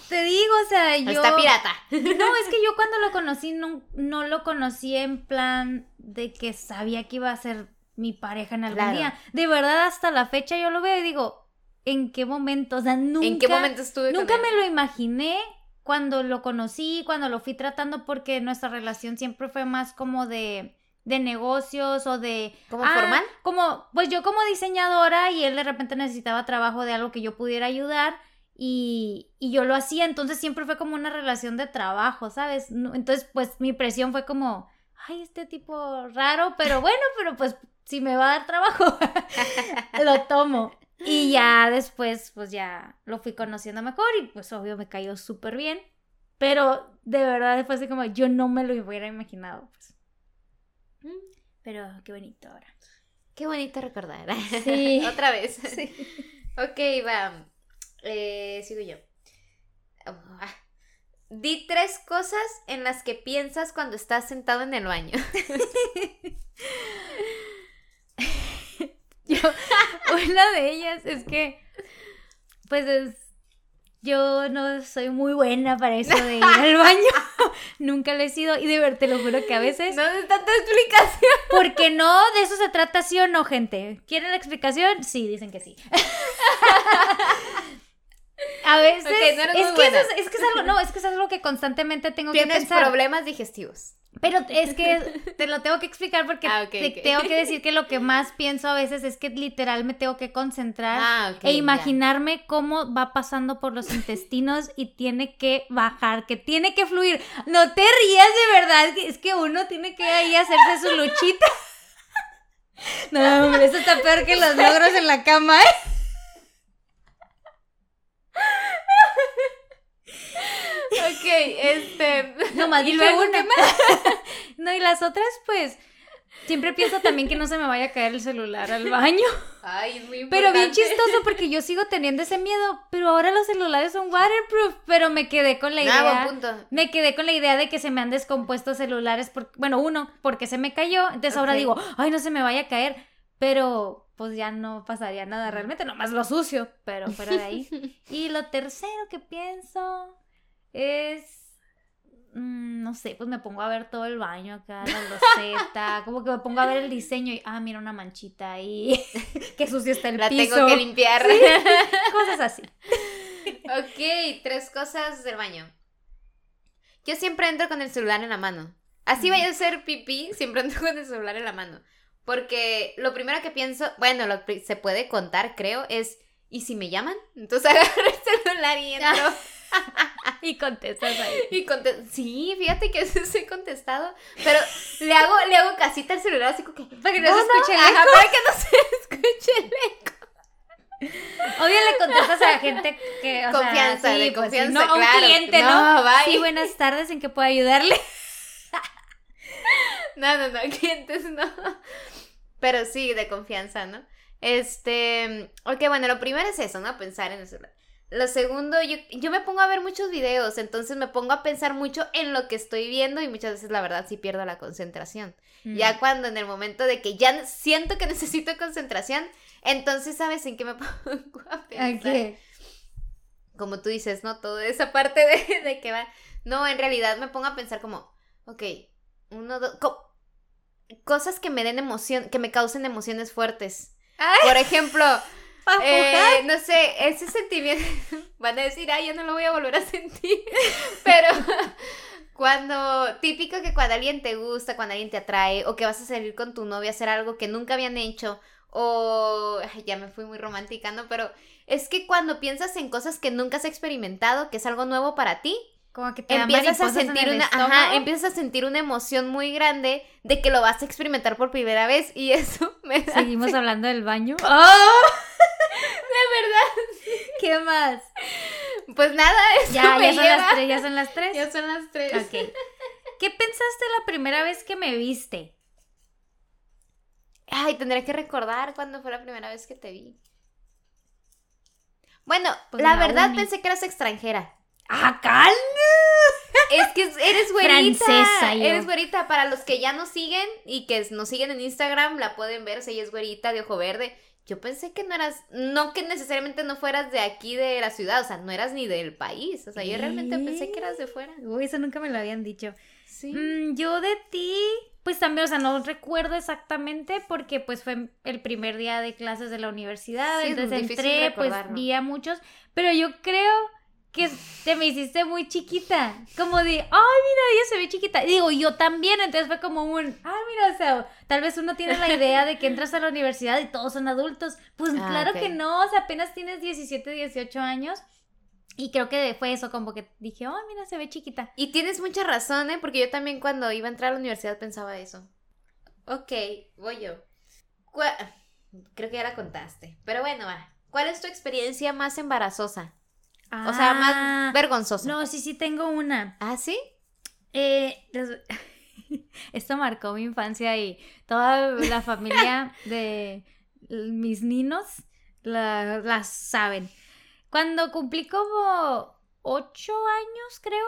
te digo, o sea, yo. Está pirata. No, es que yo cuando lo conocí no, no lo conocí en plan de que sabía que iba a ser mi pareja en algún Claro. día. De verdad, hasta la fecha yo lo veo y digo, ¿en qué momento? O sea, nunca. ¿En qué momento estuve Nunca me lo imaginé cuando lo conocí, cuando lo fui tratando, porque nuestra relación siempre fue más como de, de negocios o de... ¿Como ah, formal? Como, pues yo como diseñadora y él de repente necesitaba trabajo de algo que yo pudiera ayudar y, y yo lo hacía, entonces siempre fue como una relación de trabajo, ¿sabes? Entonces pues mi presión fue como, ay, este tipo raro, pero bueno, pero pues si me va a dar trabajo, lo tomo. Y ya después, pues ya lo fui conociendo mejor y pues obvio me cayó súper bien. Pero de verdad fue así como yo no me lo hubiera imaginado. Pues. Mm, Pero qué bonito ahora. Qué bonito recordar. Sí. Otra vez. Ok, va. Eh, sigo yo. Ah. Di tres cosas en las que piensas cuando estás sentado en el baño. Yo, una de ellas es que, pues es, yo no soy muy buena para eso de ir al baño. Nunca lo he sido y de verdad te lo juro que a veces... No es tanta explicación. Porque no, de eso se trata, sí o no, gente. ¿Quieren la explicación? Sí, dicen que sí. A veces no es, que eso es, es que es algo, no, es que es algo que constantemente tengo que Tienes pensar. problemas digestivos. Pero es que te lo tengo que explicar porque Ah, te tengo que decir que lo que más pienso a veces es que literal me tengo que concentrar Ah, e imaginarme cómo va pasando por los intestinos y tiene que bajar, que tiene que fluir. No te rías de verdad, es que uno tiene que ahí hacerse su luchita. No, hombre, eso está peor que los logros en la cama, ¿eh? Ok, este. Nomás ¿Y dije luego una. qué No, y las otras, pues, siempre pienso también que no se me vaya a caer el celular al baño. Ay, es muy Pero bien importante. chistoso porque yo sigo teniendo ese miedo, pero ahora los celulares son waterproof, pero me quedé con la Ah, idea. buen punto. Me quedé con la idea de que se me han descompuesto celulares, por, bueno, uno, porque se me cayó, entonces ahora digo, ay, no se me vaya a caer, pero pues ya no pasaría nada realmente, nomás lo sucio, pero fuera de ahí. y lo tercero que pienso es, mm, no sé, pues me pongo a ver todo el baño acá, la loseta, como que me pongo a ver el diseño y, ah, mira una manchita ahí, qué sucio está el La piso, tengo que limpiar. cosas así. ok, tres cosas del baño. Yo siempre entro con el celular en la mano. Así vaya a hacer pipí, siempre entro con el celular en la mano. Porque lo primero que pienso, bueno, lo que se puede contar, creo, es, ¿y si me llaman? Entonces agarro el celular y entro. Y contestas ahí. Y conte- sí, fíjate que sí he contestado. Pero le hago, le hago casita al celular así como que. Para que no se escuche el ajá, eco. para que no se escuche el eco. Obvio le contestas a la gente que, o Confianza, sea, sí, de pues, sí, confianza, no, a un claro. cliente, No, ¿no? Sí, buenas tardes, ¿en qué puedo ayudarle? No, no, no, clientes no. Pero sí, de confianza, ¿no? Este, ok, bueno, lo primero es eso, ¿no? Pensar en celular. Lo segundo, yo, yo me pongo a ver muchos videos, entonces me pongo a pensar mucho en lo que estoy viendo y muchas veces la verdad sí pierdo la concentración. Mm. Ya cuando en el momento de que ya siento que necesito concentración, entonces sabes en qué me pongo a pensar. Ok. Como tú dices, ¿no? Toda esa parte de, de que va. No, en realidad me pongo a pensar como, ok, uno, dos, co- cosas que me den emoción, que me causen emociones fuertes. Ay. Por ejemplo, ¿Pa' eh, no sé, ese sentimiento, van a decir, ay, yo no lo voy a volver a sentir, pero cuando, típico que cuando alguien te gusta, cuando alguien te atrae, o que vas a salir con tu novia a hacer algo que nunca habían hecho, o, ya me fui muy romántica, ¿no? Pero es que cuando piensas en cosas que nunca has experimentado, que es algo nuevo para ti, Como que te empiezas a sentir una, ajá, empiezas a sentir una emoción muy grande de que lo vas a experimentar por primera vez y eso me da Seguimos hablando del baño. ¡Oh! ¿Qué más? Pues nada, eso Ya, me ya son las tres, ya son las tres. Ya son las tres. Ok. ¿Qué pensaste la primera vez que me viste? Ay, tendré que recordar cuándo fue la primera vez que te vi. Bueno, Pues la verdad uni. pensé que eras extranjera. ¡Ah, calma! Es que eres güerita. Francesa, yo. Eres güerita. Para los que ya nos siguen y que nos siguen en Instagram, la pueden ver. Si ella es güerita de ojo verde. Yo pensé que no eras, no que necesariamente no fueras de aquí de la ciudad, o sea, no eras ni del país. O sea, yo realmente pensé que eras de fuera. Uy, eso nunca me lo habían dicho. Sí. Mm, yo de ti, pues también, o sea, no recuerdo exactamente porque pues fue el primer día de clases de la universidad, Sí, es entonces entré, pues vi a muchos, pero yo creo que te me hiciste muy chiquita, como de, ay, mira, ella se ve chiquita. Y digo, yo también, entonces fue como un, ay, mira, o sea, tal vez uno tiene la idea de que entras a la universidad y todos son adultos. Pues Ah, claro que no, o sea, apenas tienes 17, 18 años. Y creo que fue eso, como que dije, oh, mira, se ve chiquita. Y tienes mucha razón, ¿eh? Porque yo también cuando iba a entrar a la universidad pensaba eso. Ok, voy yo. Creo que ya la contaste. Pero bueno, va. ¿Cuál es tu experiencia más embarazosa? O sea, Ah, más vergonzosa. No, sí, sí tengo una. ¿Ah, sí? Eh, Esto marcó mi infancia y toda la familia de mis ninos la, las saben. Cuando cumplí como ocho años, creo,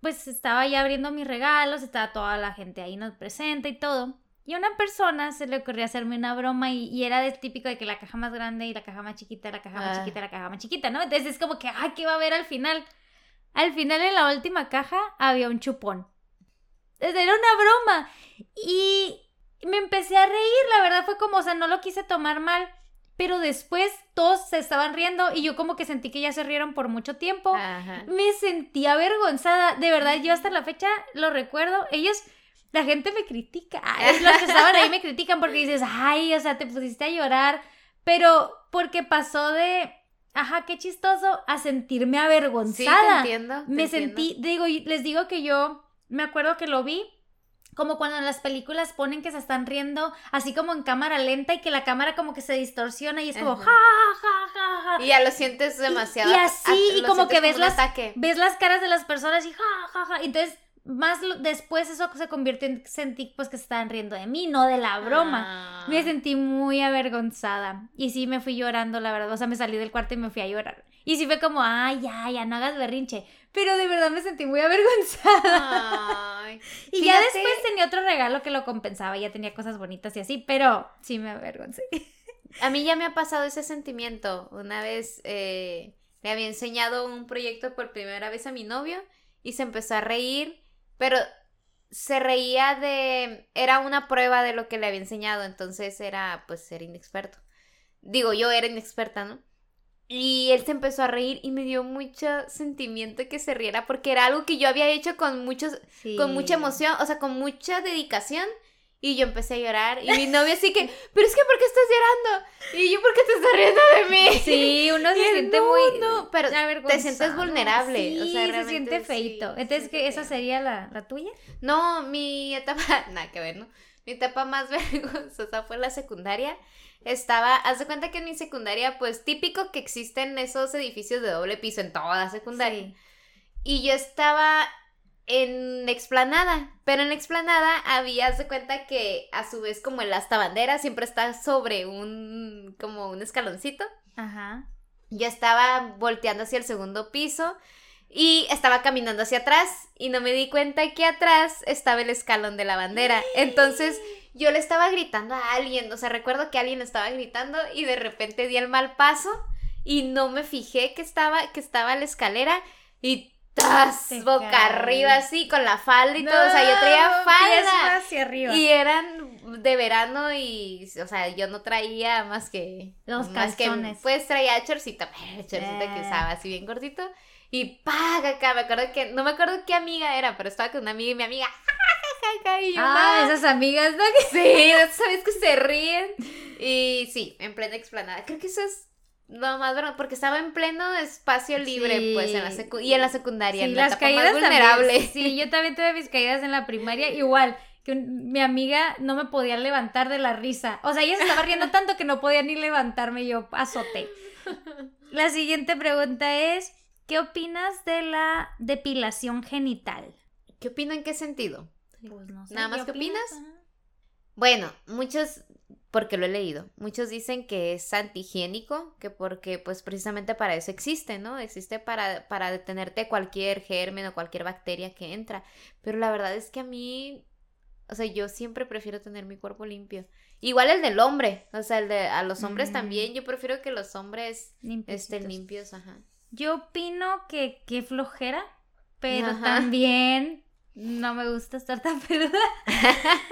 pues estaba ya abriendo mis regalos, estaba toda la gente ahí nos presente y todo. Y a una persona se le ocurrió hacerme una broma y, y era del típico de que la caja más grande y la caja más chiquita, la caja más Ah. chiquita, la caja más chiquita, ¿no? Entonces es como que, ay, ¿qué va a haber al final? Al final en la última caja había un chupón. Era una broma. Y me empecé a reír, la verdad fue como, o sea, no lo quise tomar mal. Pero después todos se estaban riendo y yo como que sentí que ya se rieron por mucho tiempo. Ajá. Me sentí avergonzada. De verdad, yo hasta la fecha lo recuerdo. Ellos, la gente me critica. Ay, Los que estaban ahí me critican porque dices, ay, o sea, te pusiste a llorar. Pero porque pasó de, ajá, qué chistoso, a sentirme Sí, te avergonzada. entiendo. te me entiendo. sentí, digo, y les digo que yo me acuerdo que lo vi como cuando en las películas ponen que se están riendo así como en cámara lenta y que la cámara como que se distorsiona y es como Ajá. ja, ja, ja, ja. Y ya lo sientes demasiado. y así, a- y como que ves un las- ataque. Ves las caras de las personas y ja, ja, ja. Entonces, más después eso se convirtió en sentí pues que se estaban riendo de mí, no de la broma. Ah. Me sentí muy avergonzada. Y sí me fui llorando, la verdad. O sea, me salí del cuarto y me fui a llorar. Y sí fue como, ay, ya, ya, no hagas berrinche. Pero de verdad me sentí muy avergonzada. Ay. Y ya después tenía otro regalo que lo compensaba. Ya tenía cosas bonitas y así. Pero sí me avergoncé. A mí ya me ha pasado ese sentimiento. Una vez eh, le había enseñado un proyecto por primera vez a mi novio y se empezó a reír, pero se reía de... Era una prueba de lo que le había enseñado, entonces era pues ser inexperto. Digo, yo era inexperta, ¿no? Y él se empezó a reír y me dio mucho sentimiento que se riera porque era algo que yo había hecho con muchos con mucha emoción, o sea, con mucha dedicación. Y yo empecé a llorar. Y mi novio así que, pero es que ¿por qué estás llorando? Y yo, ¿por qué te estás riendo de mí? Sí, uno se siente "No, muy. no", pero te sientes vulnerable, Sí, o sea, se realmente siente sí, feito. se Entonces, siente que ¿esa sería la, la tuya? No, mi etapa, nada que ver, ¿no? Mi etapa más vergonzosa fue la secundaria. Estaba, haz de cuenta que en mi secundaria, pues típico que existen esos edificios de doble piso en toda secundaria. Sí. Y yo estaba en la explanada, pero en la explanada había, de cuenta que a su vez como el asta bandera siempre está sobre un, como un escaloncito. Ajá. Yo estaba volteando hacia el segundo piso y estaba caminando hacia atrás y no me di cuenta que atrás estaba el escalón de la bandera. Entonces yo le estaba gritando a alguien, o sea, recuerdo que alguien estaba gritando y de repente di el mal paso y no me fijé que estaba, que estaba la escalera y ¡tas! Te boca arriba así con la falda y todo, o sea, yo traía falda. hacia arriba. Y eran de verano y, o sea, yo no traía más que... Los más que, pues traía el chorcito que Eh. usaba así bien gordito. Y ¡paga acá! Me acuerdo que, no me acuerdo qué amiga era, pero estaba con una amiga y mi amiga, ¡ja, ja, ja, ja! Y yo, Ah, "Ah". esas amigas, ¿no? Sí, ¿sabes que se ríen? Y sí, en plena explanada. Creo que eso es lo más porque estaba en pleno espacio libre, Sí. pues, en la secu- y en la secundaria, Sí, en la las etapa más caídas vulnerable. también. Sí, yo también tuve mis caídas en la primaria, igual que un- mi amiga no me podía levantar de la risa. O sea, ella se estaba riendo tanto que no podía ni levantarme, yo azoté. La siguiente pregunta es, ¿qué opinas de la depilación genital? ¿Qué opino en qué sentido? Pues no sé, ¿Nada más ¿qué opinas? Ajá. Bueno, muchos, porque lo he leído, muchos dicen que es antihigiénico, que porque pues precisamente para eso existe, ¿no? Existe para, para detenerte cualquier germen o cualquier bacteria que entra. Pero la verdad es que a mí, o sea, yo siempre prefiero tener mi cuerpo limpio. Igual el del hombre, o sea, el de a los hombres Mm. también, yo prefiero que los hombres Limpiecitos. estén limpios, ajá. Yo opino que qué flojera, pero Ajá. también no me gusta estar tan peluda.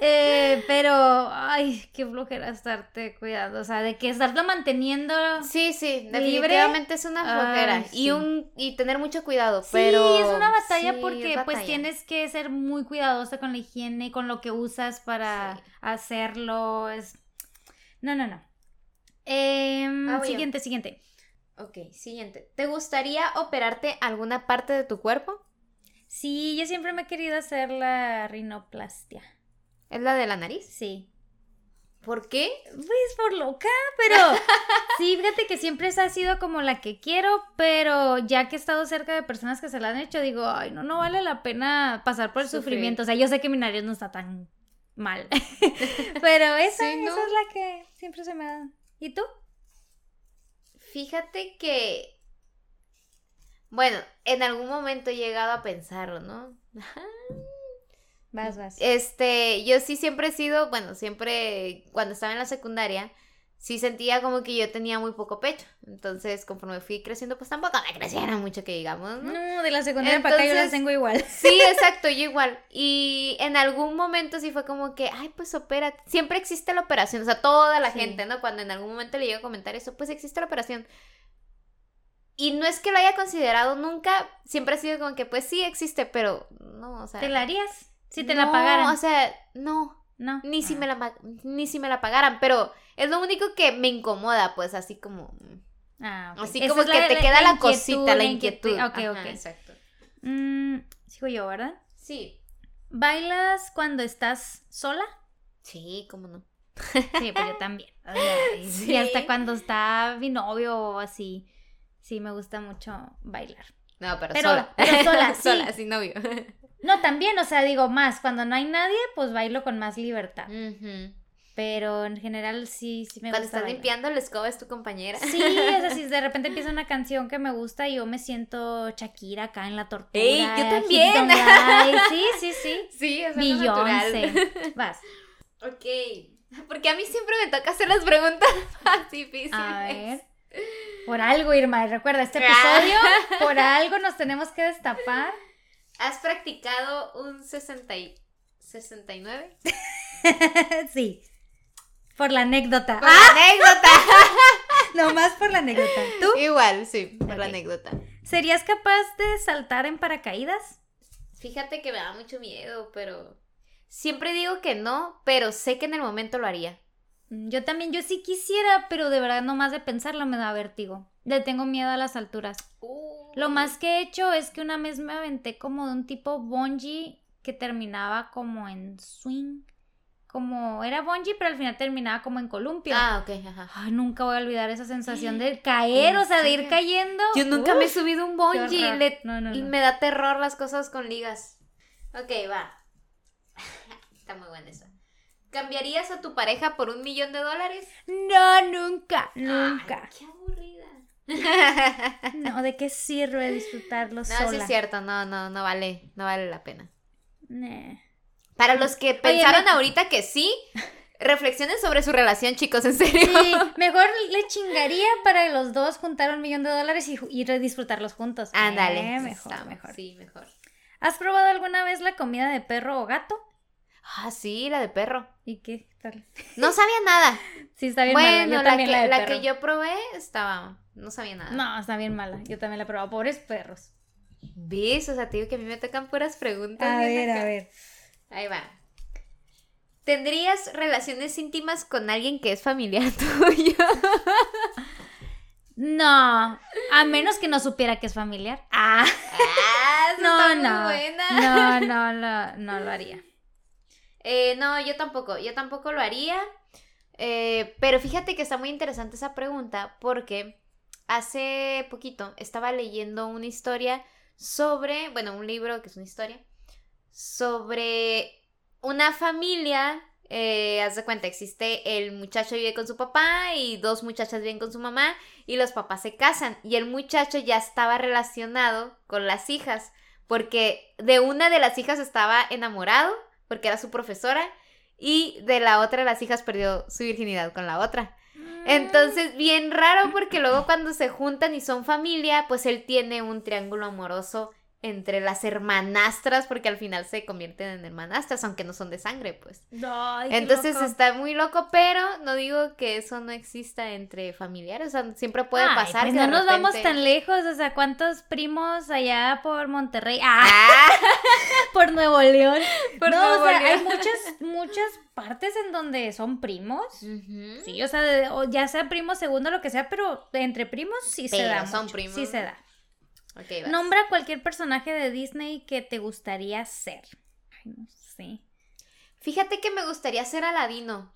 Eh, pero, ay, qué flojera estarte cuidando. O sea, de que estarlo manteniendo. Sí, sí, ¿Libre? definitivamente es una flojera. Ay, y sí. un, y tener mucho cuidado, Sí, pero. es una batalla sí, porque es pues tienes que ser muy cuidadosa con la higiene, con lo que usas para Sí. hacerlo. Es... No, no, no. Em, Ah, siguiente, siguiente. Ok, siguiente. ¿Te gustaría operarte alguna parte de tu cuerpo? Sí, yo siempre me he querido hacer la rinoplastia. ¿Es la de la nariz? Sí. ¿Por qué? Pues por loca, pero sí, fíjate que siempre esa ha sido como la que quiero, pero ya que he estado cerca de personas que se la han hecho, digo, ay, no, no vale la pena pasar por el Sufrir. sufrimiento. O sea, yo sé que mi nariz no está tan mal, pero esa, Sí, ¿no? esa es la que siempre se me da. ¿Y tú? Fíjate que. Bueno, en algún momento he llegado a pensarlo, ¿no? Vas, vas. Este, yo sí siempre he sido, bueno, siempre cuando estaba en la secundaria, sí sentía como que yo tenía muy poco pecho. Entonces, conforme fui creciendo, pues tampoco me creciera mucho que digamos, ¿no? No, de la secundaria para acá yo las tengo igual. Sí, exacto, yo igual. Y en algún momento sí fue como que, ay, pues opera. Siempre existe la operación, o sea, toda la Sí. gente, ¿no? Cuando en algún momento le llego a comentar eso, pues existe la operación. Y no es que lo haya considerado nunca, siempre ha sido como que, pues sí existe, pero no, o sea. ¿Te la harías? Si te la pagaran. O sea, no, no. ni si Ah. me la ni si me la pagaran, pero es lo único que me incomoda, pues así como Ah, ok. así Esa como es que la- te la- queda la la, cosita, la inquietud. Ok, Ajá, ok. Exacto. Mm, sigo yo, ¿verdad? Sí. ¿Bailas cuando estás sola? Sí, cómo no. Sí, pues yo también. O sea, y- Sí. Y hasta cuando está mi novio o así, sí me gusta mucho bailar. No, pero, Pero- sola. pero sola, sí. sola, sin novio. No, también, o sea, digo más, cuando no hay nadie, pues bailo con más libertad. Pero en general sí, sí me Cuando gusta estás bailar. limpiando la escoba es tu compañera. Sí, o sea, si de repente empieza una canción que me gusta y yo me siento Shakira acá en la tortura. ey, yo también. Sí, sí, sí. Sí, es natural. Vas. Ok. Porque a mí siempre me toca hacer las preguntas más difíciles. A ver. Por algo, Irma, recuerda, este Ah. episodio, por algo nos tenemos que destapar. ¿Has practicado un 60 y... 69? sí. Por la anécdota. Por la anécdota. Nomás por la anécdota. ¿Tú? Igual, sí, por la anécdota. ¿Serías capaz de saltar en paracaídas? Fíjate que me da mucho miedo, pero... Siempre digo que no, pero sé que en el momento lo haría. Mm, Yo también, yo sí quisiera, pero de verdad nomás de pensarlo me da vértigo. Le tengo miedo a las alturas. Lo más que he hecho es que una vez me aventé como de un tipo bungee que terminaba como en swing. Como era bungee, pero al final terminaba como en columpio. Ah, ok, ajá. Ay, nunca voy a olvidar esa sensación de caer, o sea, de ir cayendo. Yo nunca me he subido un bungee. le- No, no, y no. me da terror las cosas con ligas. Ok, va. Está muy buena esa. ¿Cambiarías a tu pareja por un millón de dólares? No, nunca, nunca. Ay, qué aburrida. No, ¿de qué sirve disfrutarlo No, sola? sí es cierto, no, no, no vale, no vale la pena. Nah. Para los que pensaron me- ahorita que sí, reflexionen sobre su relación, chicos, en serio. Sí, mejor le chingaría para los dos juntar un millón de dólares y, y disfrutarlos juntos. Ándale. Eh, mejor, está- mejor. Sí, mejor. ¿Has probado alguna vez la comida de perro o gato? Ah, sí, la de perro. ¿Y qué tal? No sabía nada. Sí, está bien mala. bueno, Yo la, también que, la, de la perro. que yo probé estaba. No sabía nada. No, está bien mala. Yo también la he probado. Pobres perros. ¿Ves? O sea, te digo que a mí me tocan puras preguntas. A ver, acá. a ver. Ahí va. ¿Tendrías relaciones íntimas con alguien que es familiar tuyo? No, a menos que no supiera que es familiar. Ah, Ah, no, no. buena. No, no, lo- no lo haría. Eh, no, yo tampoco, yo tampoco lo haría. Eh, pero fíjate que está muy interesante esa pregunta porque hace poquito estaba leyendo una historia sobre, bueno, un libro que es una historia, sobre una familia. Eh, haz de cuenta, existe el muchacho vive con su papá y dos muchachas viven con su mamá y los papás se casan y el muchacho ya estaba relacionado con las hijas porque de una de las hijas estaba enamorado porque era su profesora y de la otra de las hijas perdió su virginidad con la otra. Entonces, bien raro porque luego cuando se juntan y son familia, pues él tiene un triángulo amoroso entre las hermanastras porque al final se convierten en hermanastras, aunque no son de sangre, pues. Ay, qué Entonces loco. está muy loco, pero no digo que eso no exista entre familiares, o sea, siempre puede Ay, pasar. pues que no nos vamos tan lejos, o sea, ¿cuántos primos allá por Monterrey? Ah, Ah, por Nuevo León. Por no, Nuevo o sea, hay muchas, muchas partes en donde son primos. Sí, o sea, de- o ya sea primo segundo, lo que sea, pero entre primos sí se da. son mucho, primos. Sí se da. Nombra cualquier personaje de Disney que te gustaría ser. Ay, no sé. Fíjate que me gustaría ser Aladino.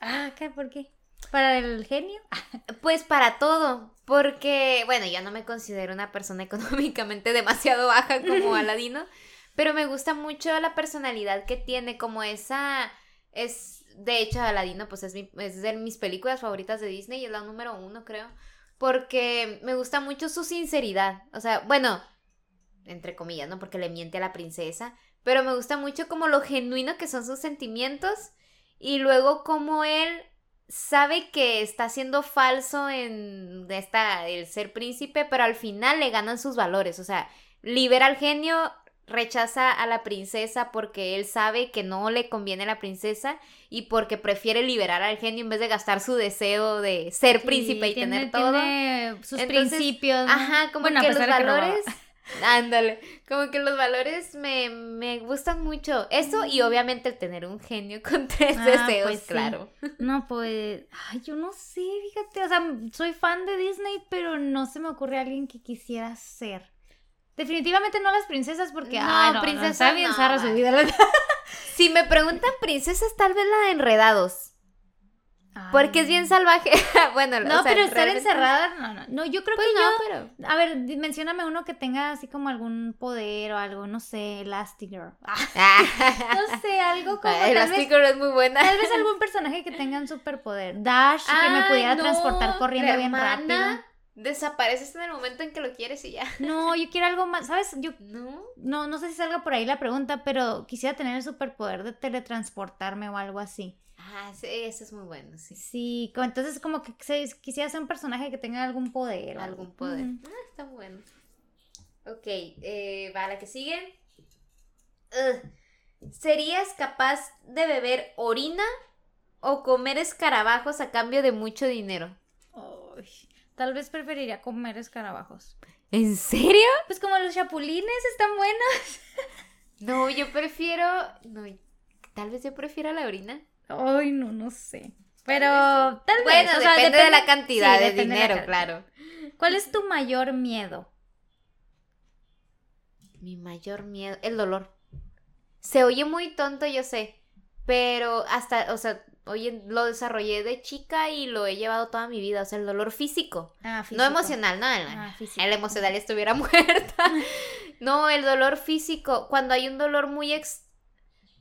Ah, ¿qué? ¿Por qué? ¿Para el genio? Pues para todo, porque, bueno, yo no me considero una persona económicamente demasiado baja como Aladino, pero me gusta mucho la personalidad que tiene, como esa, es, de hecho, Aladino, pues es, mi- es de mis películas favoritas de Disney y es la número uno, creo, porque me gusta mucho su sinceridad, o sea, bueno, entre comillas, ¿no? Porque le miente a la princesa, pero me gusta mucho como lo genuino que son sus sentimientos y luego como él sabe que está siendo falso en esta el ser príncipe, pero al final le ganan sus valores, o sea, libera al genio, rechaza a la princesa porque él sabe que no le conviene la princesa y porque prefiere liberar al genio en vez de gastar su deseo de ser príncipe y tiene- tener todo. tiene sus Entonces, principios. ¿no? Ajá, como Bueno, a que los de que valores. Ándale, como que los valores me, me gustan mucho. Eso y obviamente el tener un genio con tres Ah, deseos, pues sí. claro. No, pues, ay, yo no sé, fíjate, o sea, soy fan de Disney, pero no se me ocurre alguien que quisiera ser. Definitivamente no las princesas porque, No, ah, no, princesas está bien no, su vida. Si me preguntan princesas, tal vez la de enredados. Porque es bien Ay. salvaje. bueno, No, o sea, pero estar encerrada, no, no, no, yo creo Pues que no, yo, pero. a ver, mencióname uno que tenga así como algún poder o algo, no sé, Elastigirl. Ah, Ah, no sé, algo como vez, Elastigirl es muy buena. tal vez algún personaje que tenga un superpoder. Dash, que me Ay, pudiera transportar corriendo bien rápido. Desapareces en el momento en que lo quieres y ya. No, yo quiero algo más, ¿sabes? Yo No. no, no sé si salga por ahí la pregunta, pero quisiera tener el superpoder de teletransportarme o algo así. Ah, sí, ese es muy bueno, sí. Sí, entonces como que quisiera ser un personaje que tenga algún poder. algo. Algún poder. Ah, está bueno. Ok, eh, va la que sigue. Ugh. ¿Serías capaz de beber orina o comer escarabajos a cambio de mucho dinero? Ay, tal vez preferiría comer escarabajos. ¿En serio? Pues como los chapulines están buenos. No, yo prefiero. No, tal vez yo prefiera la orina. Ay, no, no sé. Pero tal vez. Bueno, o sea, depende, de la cantidad sí, de dinero, claro. ¿Cuál es tu mayor miedo? Mi mayor miedo, el dolor. Se oye muy tonto, yo sé, pero hasta, o sea, oye, lo desarrollé de chica y lo he llevado toda mi vida, o sea, el dolor físico. Ah, No físico. emocional, no, el, Ah, el emocional estuviera muerta. No, el dolor físico, cuando hay un dolor muy ex...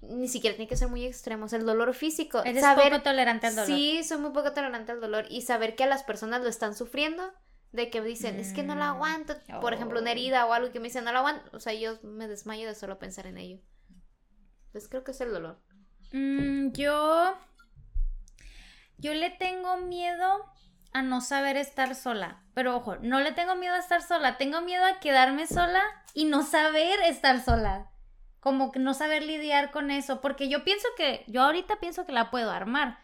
Ni siquiera tiene que ser muy extremo, o sea, el dolor físico. Eres saber... poco tolerante al dolor. Sí, soy muy poco tolerante al dolor y saber que a las personas lo están sufriendo, de que dicen, es que no la Mm. aguanto, por ejemplo, una Oh. herida o algo que me dicen, no la aguanto, o sea, yo me desmayo de solo pensar en ello. Pues creo que es el dolor. Mm, yo. Yo le tengo miedo a no saber estar sola. Pero ojo, no le tengo miedo a estar sola. Tengo miedo a quedarme sola y no saber estar sola. Como que no saber lidiar con eso. Porque yo pienso que. Yo ahorita pienso que la puedo armar.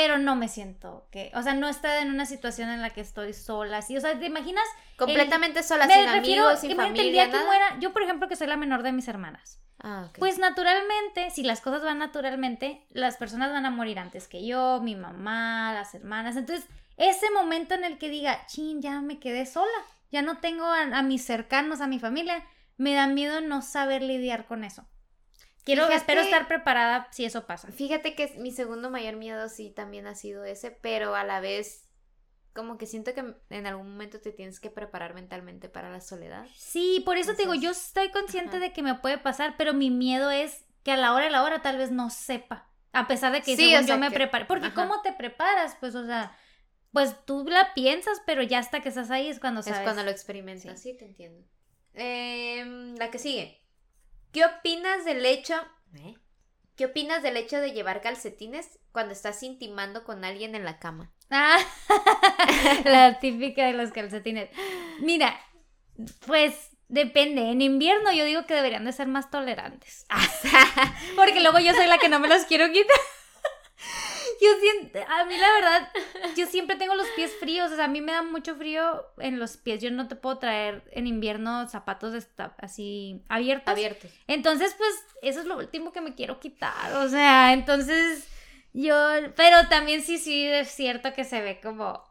Pero no me siento que. O sea, no estar en una situación en la que estoy sola. Así, o sea, ¿te imaginas? Completamente sola, me sin refiero- amigos, sin imagínate el familia, día que nada. muera. Yo, por ejemplo, que soy la menor de mis hermanas. Ah, ok. Pues naturalmente, si las cosas van naturalmente, las personas van a morir antes que yo, mi mamá, las hermanas. Entonces, ese momento en el que diga, chin, ya me quedé sola, ya no tengo a, a mis cercanos, a mi familia, me da miedo no saber lidiar con eso. Quiero, Fíjate- espero estar preparada si eso pasa. Fíjate que mi segundo mayor miedo sí también ha sido ese, pero a la vez como que siento que en algún momento te tienes que preparar mentalmente para la soledad. Sí, por eso te digo, yo estoy consciente ajá. de que me puede pasar, pero mi miedo es que a la hora de la hora tal vez no sepa, a pesar de que Sí, según yo me prepare. Porque ajá. ¿cómo te preparas? Pues, o sea, pues tú la piensas, pero ya hasta que estás ahí es cuando sabes. Es cuando lo experimentas. Sí, te entiendo. Em, la que sigue. ¿Qué opinas del hecho... ¿Eh? ¿Qué opinas del hecho de llevar calcetines cuando estás intimando con alguien en la cama? Ah, la típica de los calcetines. Mira, pues depende. En invierno yo digo que deberían de ser más tolerantes. Porque luego yo soy la que no me los quiero quitar. Yo siento, a mí la verdad, yo siempre tengo los pies fríos, o sea, a mí me da mucho frío en los pies, yo no te puedo traer en invierno zapatos esta- así abiertos. Abiertos. Entonces, pues, eso es lo último que me quiero quitar, o sea, entonces, yo, pero también sí, sí, es cierto que se ve como,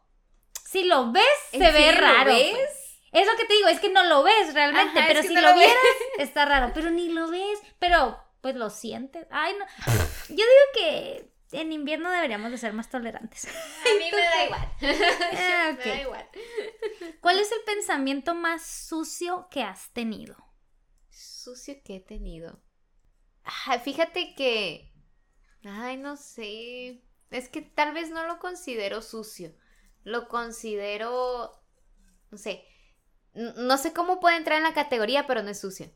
si lo ves, ¿En se ve lo raro. ves? pues. Es lo que te digo, es que no lo ves realmente, Ajá, pero si no lo lo vieras, está raro, pero ni lo ves, pero pues lo sientes. Ay, no. Yo digo que en invierno deberíamos de ser más tolerantes. A mí me da igual. Ah, Me da igual. ¿Cuál es el pensamiento más sucio que has tenido? Sucio que he tenido. Ah, fíjate que... Ay, no sé. Es que tal vez no lo considero sucio. Lo considero... No sé. No sé cómo puede entrar en la categoría, pero no es sucio.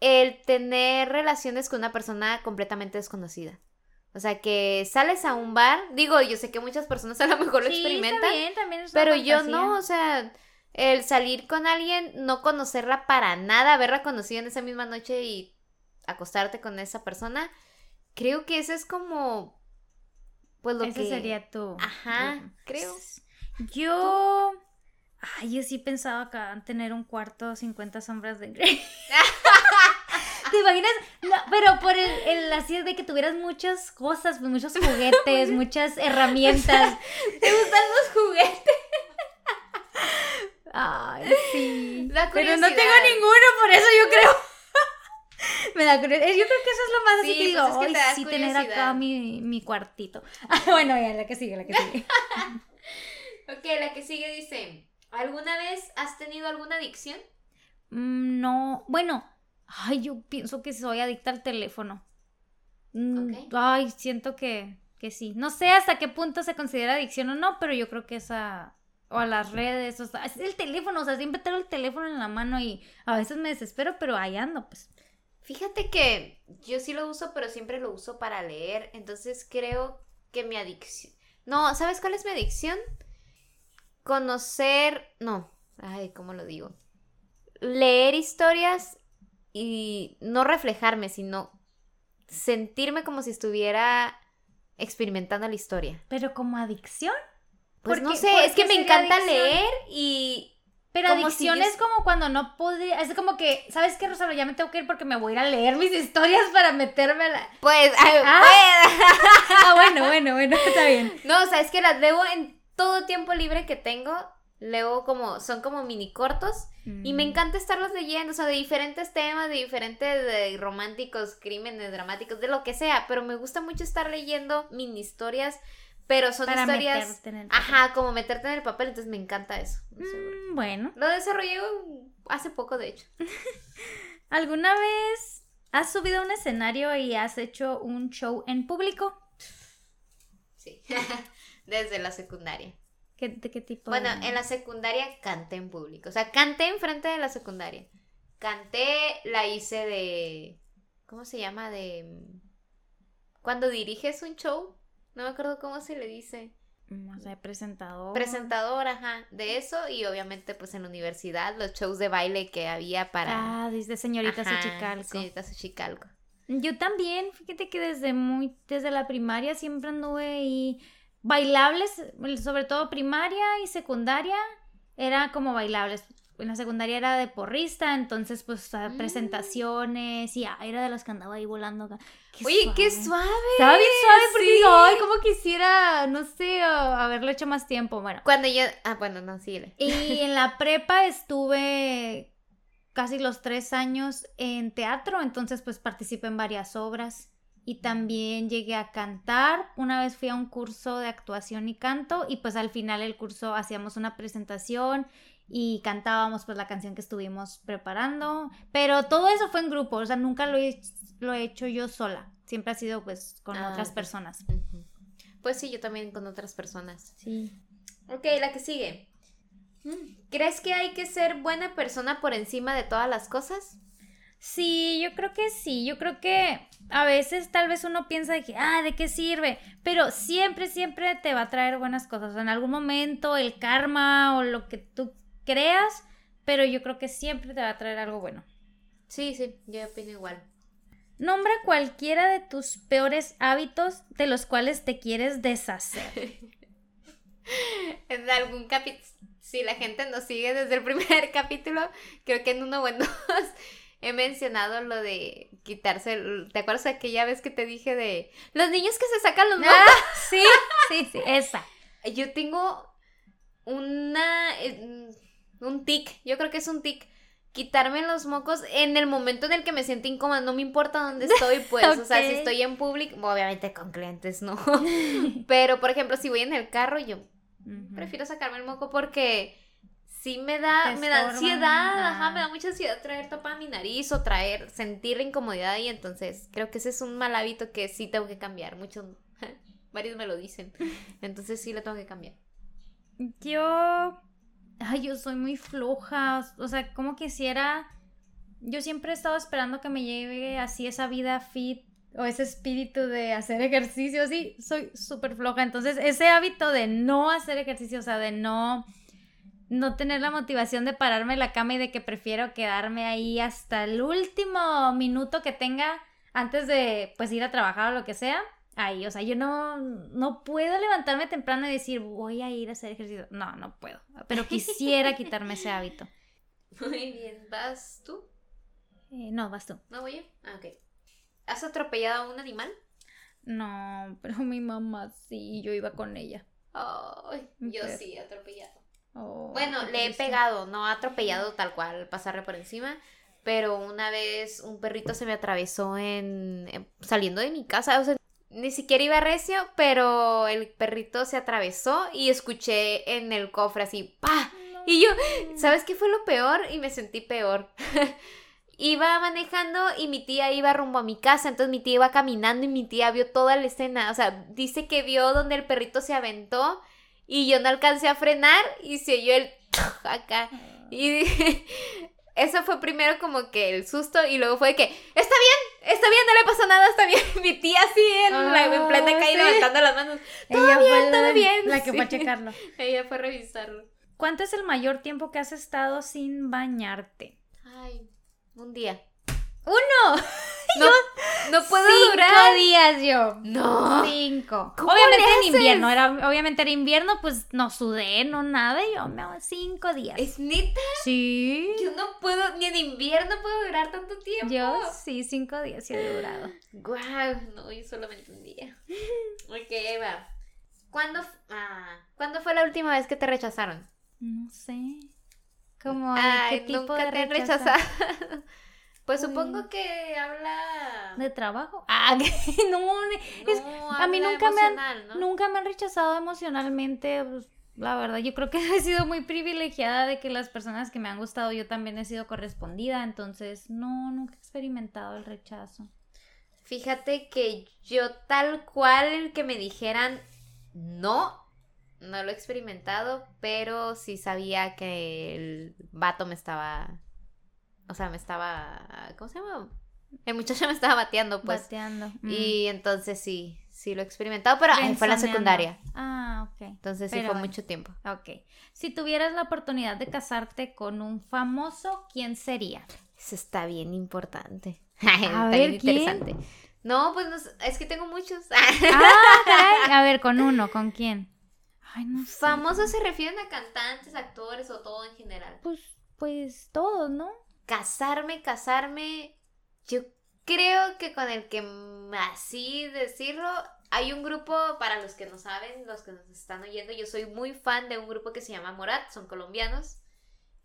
El tener relaciones con una persona completamente desconocida. O sea, que sales a un bar. Digo, yo sé que muchas personas a lo mejor lo Sí, experimentan. bien, también es una Pero yo no, o sea, el salir con alguien, no conocerla para nada, haberla conocido en esa misma noche y acostarte con esa persona, creo que eso es como, pues lo Ese que... sería tu. Ajá, creo. Yo. Ay, yo sí pensaba acá en tener un cuarto 50 sombras de Grey. ¿Te imaginas? No, pero por el, el así de que tuvieras muchas cosas, pues, muchos juguetes, muchas herramientas. ¿Te gustan los juguetes? Ay, sí. La Pero no tengo ninguno, por eso yo creo. Me da curiosidad. Yo creo que eso es lo más así Sí, que digo, pues es que "Ay, te da sí, tener acá curiosidad". mi, mi cuartito. Ah, bueno, ya, la que sigue, la que sigue. Ok, la que sigue dice, ¿alguna vez has tenido alguna adicción? Mm, No, bueno, ay, yo pienso que soy adicta al teléfono. Mm, Ok. Ay, siento que, que sí. No sé hasta qué punto se considera adicción o no, pero yo creo que esa, o a las redes, o sea, es el teléfono, o sea, siempre tengo el teléfono en la mano y a veces me desespero, pero ahí ando, pues. Fíjate que yo sí lo uso, pero siempre lo uso para leer. Entonces creo que mi adicción. No, ¿sabes cuál es mi adicción? Conocer. No. Ay, ¿cómo lo digo? Leer historias y no reflejarme, sino sentirme como si estuviera experimentando la historia. Pero como adicción. Pues ¿Por no sé, es que me encanta adicción? leer y. Pero si adicción yo- es como cuando no podría, es como que, ¿sabes qué, Rosario? Ya me tengo que ir porque me voy a ir a leer mis historias para meterme a la... Pues. ay, Ah. pues. Ah, bueno, bueno, bueno, está bien. No, o sea, es que las leo en todo tiempo libre que tengo. Leo como, son como mini cortos. Y Mm. me encanta estarlos leyendo, o sea, de diferentes temas, de diferentes de románticos, crímenes dramáticos, de lo que sea. Pero me gusta mucho estar leyendo mini historias, pero son Para historias. en el papel. Ajá, como meterte en el papel, entonces me encanta eso. Mm, bueno. Lo desarrollé hace poco, de hecho. ¿Alguna vez has subido a un escenario y has hecho un show en público? Sí. Desde la secundaria. ¿Qué, ¿De qué tipo? Bueno, en la secundaria canté en público. O sea, canté enfrente de la secundaria. Canté, la hice de. ¿Cómo se llama? De. Cuando diriges un show. No me acuerdo cómo se le dice. No sé, presentador. Presentador, ajá. De eso. Y obviamente, pues en la universidad, los shows de baile que había para. Ah, dice señorita Ajá, Xochicalco. Señorita Xochicalco. Yo también, fíjate que desde muy, desde la primaria siempre anduve y bailables, sobre todo primaria y secundaria, era como bailables. en la secundaria era de porrista, entonces pues Mm. presentaciones y ah, era de los que andaba ahí volando. Qué Oye, qué suave. Estaba bien suave porque Sí. digo, ay, como quisiera, no sé, haberlo hecho más tiempo. Bueno, Cuando yo. Ah, bueno, no, síguele. y en la prepa estuve casi los tres años en teatro, entonces pues participé en varias obras y también llegué a cantar. Una vez fui a un curso de actuación y canto y pues al final del curso hacíamos una presentación y cantábamos pues la canción que estuvimos preparando, pero todo eso fue en grupo, o sea, nunca lo he, lo he hecho yo sola, siempre ha sido pues con Ah, otras personas. Pues sí, yo también con otras personas. Sí. Ok, la que sigue. ¿Crees que hay que ser buena persona por encima de todas las cosas? Sí, yo creo que sí. Yo creo que a veces tal vez uno piensa de que, ah, ¿de qué sirve? Pero siempre, siempre te va a traer buenas cosas. En algún momento el karma o lo que tú creas, pero yo creo que siempre te va a traer algo bueno. Sí, sí, yo opino igual. Nombra cualquiera de tus peores hábitos de los cuales te quieres deshacer. En algún capítulo, si la gente nos sigue desde el primer capítulo, creo que en uno o en dos he mencionado lo de quitarse. el- ¿Te acuerdas de aquella vez que te dije de los niños que se sacan los mocos? ah, sí, sí, sí, esa. Yo tengo una. eh, un tic, yo creo que es un tic. Quitarme los mocos en el momento en el que me siento incómoda, no me importa dónde estoy, pues, o sea, si estoy en público, obviamente con clientes, no. Pero, por ejemplo, si voy en el carro, yo prefiero sacarme el moco porque sí me da, me da ansiedad, ajá, me da mucha ansiedad traer tapada mi nariz o traer, sentir la incomodidad y entonces creo que ese es un mal hábito que sí tengo que cambiar, muchos, varios me lo dicen, entonces sí lo tengo que cambiar. Yo. Ay, yo soy muy floja. O sea, como quisiera. Yo siempre he estado esperando que me llegue así esa vida fit o ese espíritu de hacer ejercicio. Sí, soy súper floja. Entonces, ese hábito de no hacer ejercicio, o sea, de no. No tener la motivación de pararme en la cama y de que prefiero quedarme ahí hasta el último minuto que tenga antes de pues ir a trabajar o lo que sea ahí. O sea, yo no, no puedo levantarme temprano y decir voy a ir a hacer ejercicio. No, no puedo. Pero quisiera quitarme ese hábito. Muy bien, ¿vas tú? Eh, no, vas tú. ¿No voy yo? Ah, ok. ¿Has atropellado a un animal? No, pero mi mamá sí, yo iba con ella. Ay, yo Ok. sí atropellado. Oh, Bueno, le he pegado, no atropellado tal cual, pasarle por encima, pero una vez un perrito se me atravesó en, en- saliendo de mi casa, o sea, ni siquiera iba recio, pero el perrito se atravesó y escuché en el cofre así, ¡pa! Y yo, ¿sabes qué fue lo peor? Y me sentí peor. iba manejando y mi tía iba rumbo a mi casa, entonces mi tía iba caminando y mi tía vio toda la escena, o sea, dice que vio donde el perrito se aventó y yo no alcancé a frenar y se oyó el acá. Y eso fue primero como que el susto y luego fue que, está bien, está bien, no le pasó nada, está bien. Mi tía así en, la, en plena Ah, calle sí. levantando las manos. Todo Ella bien, fue todo la, bien, la que fue a sí. checarlo. Ella fue a revisarlo. ¿Cuánto es el mayor tiempo que has estado sin bañarte? Ay, un día. ¡Uno! No, no puedo Cinco durar. días yo. No. Cinco. ¿Cómo Obviamente en invierno, era, obviamente era invierno, pues no sudé, no nada, y yo me hago cinco días. ¿Es neta? Sí. Yo no puedo, ni en invierno puedo durar tanto tiempo. Yo sí, cinco días sí he durado. Guau, no, yo solamente un día. Ok, ahí va. ¿Cuándo, ah, ¿Cuándo fue la última vez que te rechazaron? No sé. Como de Ay, qué tipo nunca de te rechazado. Pues supongo que habla. ¿De trabajo? Ah, que no, es- No, a mí nunca me han- nunca me han rechazado emocionalmente. pues, la verdad, yo creo que he sido muy privilegiada de que las personas que me han gustado yo también he sido correspondida, entonces no, nunca he experimentado el rechazo. Fíjate que yo tal cual el que me dijeran no, no lo he experimentado, pero sí sabía que el vato me estaba, o sea, me estaba, ¿cómo se llama? El muchacho me estaba bateando, pues. Bateando. mm. Y entonces sí, sí lo he experimentado, pero ay, fue en la secundaria. Ah, ok. Entonces sí fue mucho tiempo. Ok. Si tuvieras la oportunidad de casarte con un famoso, ¿quién sería? Eso está bien importante. A está ver, bien ¿quién? interesante. No, pues no es que tengo muchos. Ah. A ver, con uno, ¿con quién? Ay, no sé. Famosos se refieren a cantantes, actores o todo en general. Pues pues todos, ¿no? Casarme, casarme. Yo creo que con el que así decirlo, hay un grupo, para los que no saben, los que nos están oyendo, yo soy muy fan de un grupo que se llama Morat, son colombianos.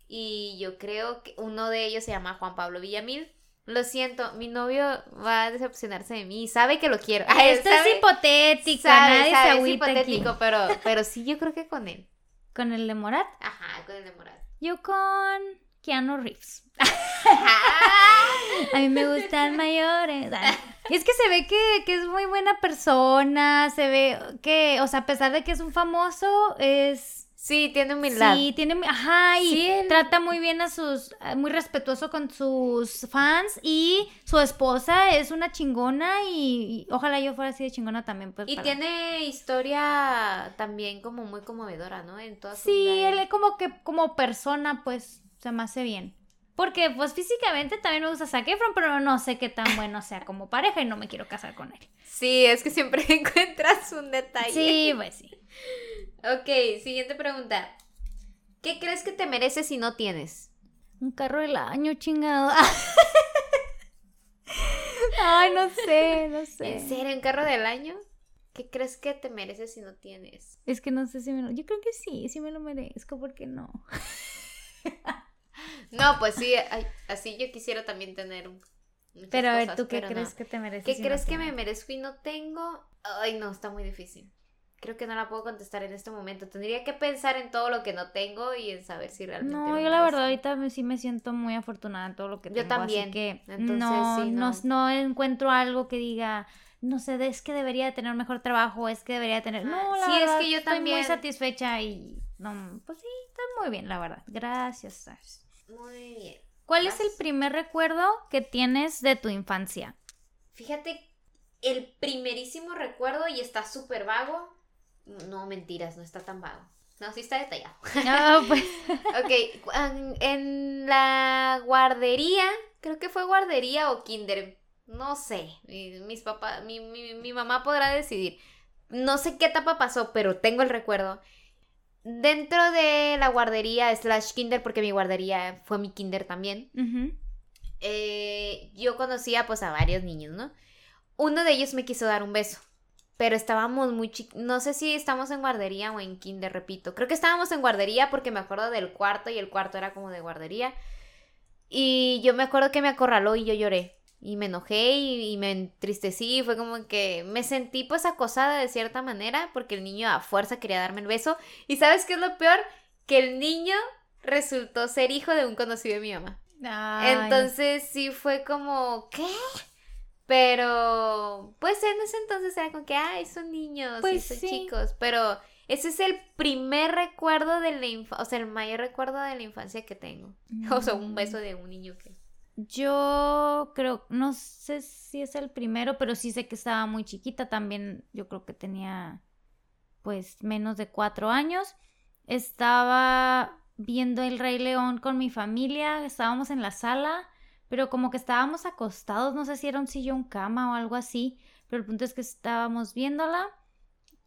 Y yo creo que uno de ellos se llama Juan Pablo Villamil. Lo siento, mi novio va a decepcionarse de mí. Sabe que lo quiero. Ay, Esto sabe- es hipotético, sabe, nadie sabe, se es agüita aquí. hipotético, pero, pero sí, yo creo que con él. Con el de Morat. Ajá, con el de Morat. Yo con Keanu Reeves. A mí me gustan mayores. Ay, Es que se ve que, que es muy buena persona, se ve que, o sea, a pesar de que es un famoso, es... Sí, tiene humildad. Sí, tiene, ajá, y Sí, él- trata muy bien a sus, muy respetuoso con sus fans y su esposa es una chingona y, y ojalá yo fuera así de chingona también. Pues, Y para- tiene historia también como muy conmovedora, ¿no? En toda su Sí, vida. él es como que como persona, pues, se me hace bien. Porque, pues, físicamente también me gusta Zac Efron, pero no sé qué tan bueno sea como pareja y no me quiero casar con él. Sí, es que siempre encuentras un detalle. Sí, pues sí. Ok, siguiente pregunta. ¿Qué crees que te mereces si no tienes? Un carro del año, chingado. Ay, no sé, no ¿En sé. serio? ¿Un carro del año? ¿Qué crees que te mereces si no tienes? Es que no sé si me lo... Yo creo que sí, sí me lo merezco, ¿por qué no? No, pues sí, ay, así yo quisiera también tener Pero a ver, cosas, ¿tú qué no. crees que te mereces? ¿Qué si no crees que me merezco y no tengo? Ay, no, está muy difícil. Creo que no la puedo contestar en este momento. Tendría que pensar en todo lo que no tengo y en saber si realmente. No, yo la verdad ahorita me- sí me siento muy afortunada en todo lo que Yo tengo. también, Así que entonces no, sí, no. no. encuentro algo que diga, no sé, es que debería de tener mejor trabajo, es que debería de tener... No, la Sí, es verdad, que yo estoy muy también. satisfecha y... No, pues sí, está muy bien, la verdad. Gracias. Muy bien. ¿Cuál es el primer recuerdo que tienes de tu infancia? Fíjate, el primerísimo recuerdo y está súper vago. No, mentiras, no está tan vago. No, sí está detallado. Ah, pues. Ok, en, la guardería, creo que fue guardería o kinder, no sé, mi- mis papás, mi, mi, mi mamá podrá decidir. No sé qué etapa pasó, pero tengo el recuerdo. Dentro de la guardería slash kinder, porque mi guardería fue mi kinder también, eh, yo conocía pues a varios niños, ¿no? Uno de ellos me quiso dar un beso, pero estábamos muy chiquitos, no sé si estamos en guardería o en kinder, repito, creo que estábamos en guardería porque me acuerdo del cuarto y el cuarto era como de guardería. Y yo me acuerdo que me acorraló y yo lloré. Y me enojé y, y me entristecí. y Fue como que me sentí pues acosada de cierta manera porque el niño a fuerza quería darme el beso. ¿Y sabes qué es lo peor? Que el niño resultó ser hijo de un conocido de mi mamá. Ay. Entonces sí fue como, ¿qué? Pero, pues en ese entonces era como que, ay, son niños, Pues son sí. chicos. Pero ese es el primer recuerdo de la infancia, o sea, el mayor recuerdo de la infancia que tengo. O sea, un Mm. beso de un niño que... Yo creo, no sé si es el primero, pero sí sé que estaba muy chiquita también. Yo creo que tenía pues menos de cuatro años. Estaba viendo El Rey León con mi familia, estábamos en la sala, pero como que estábamos acostados, no sé si era un sillón cama o algo así, pero el punto es que estábamos viéndola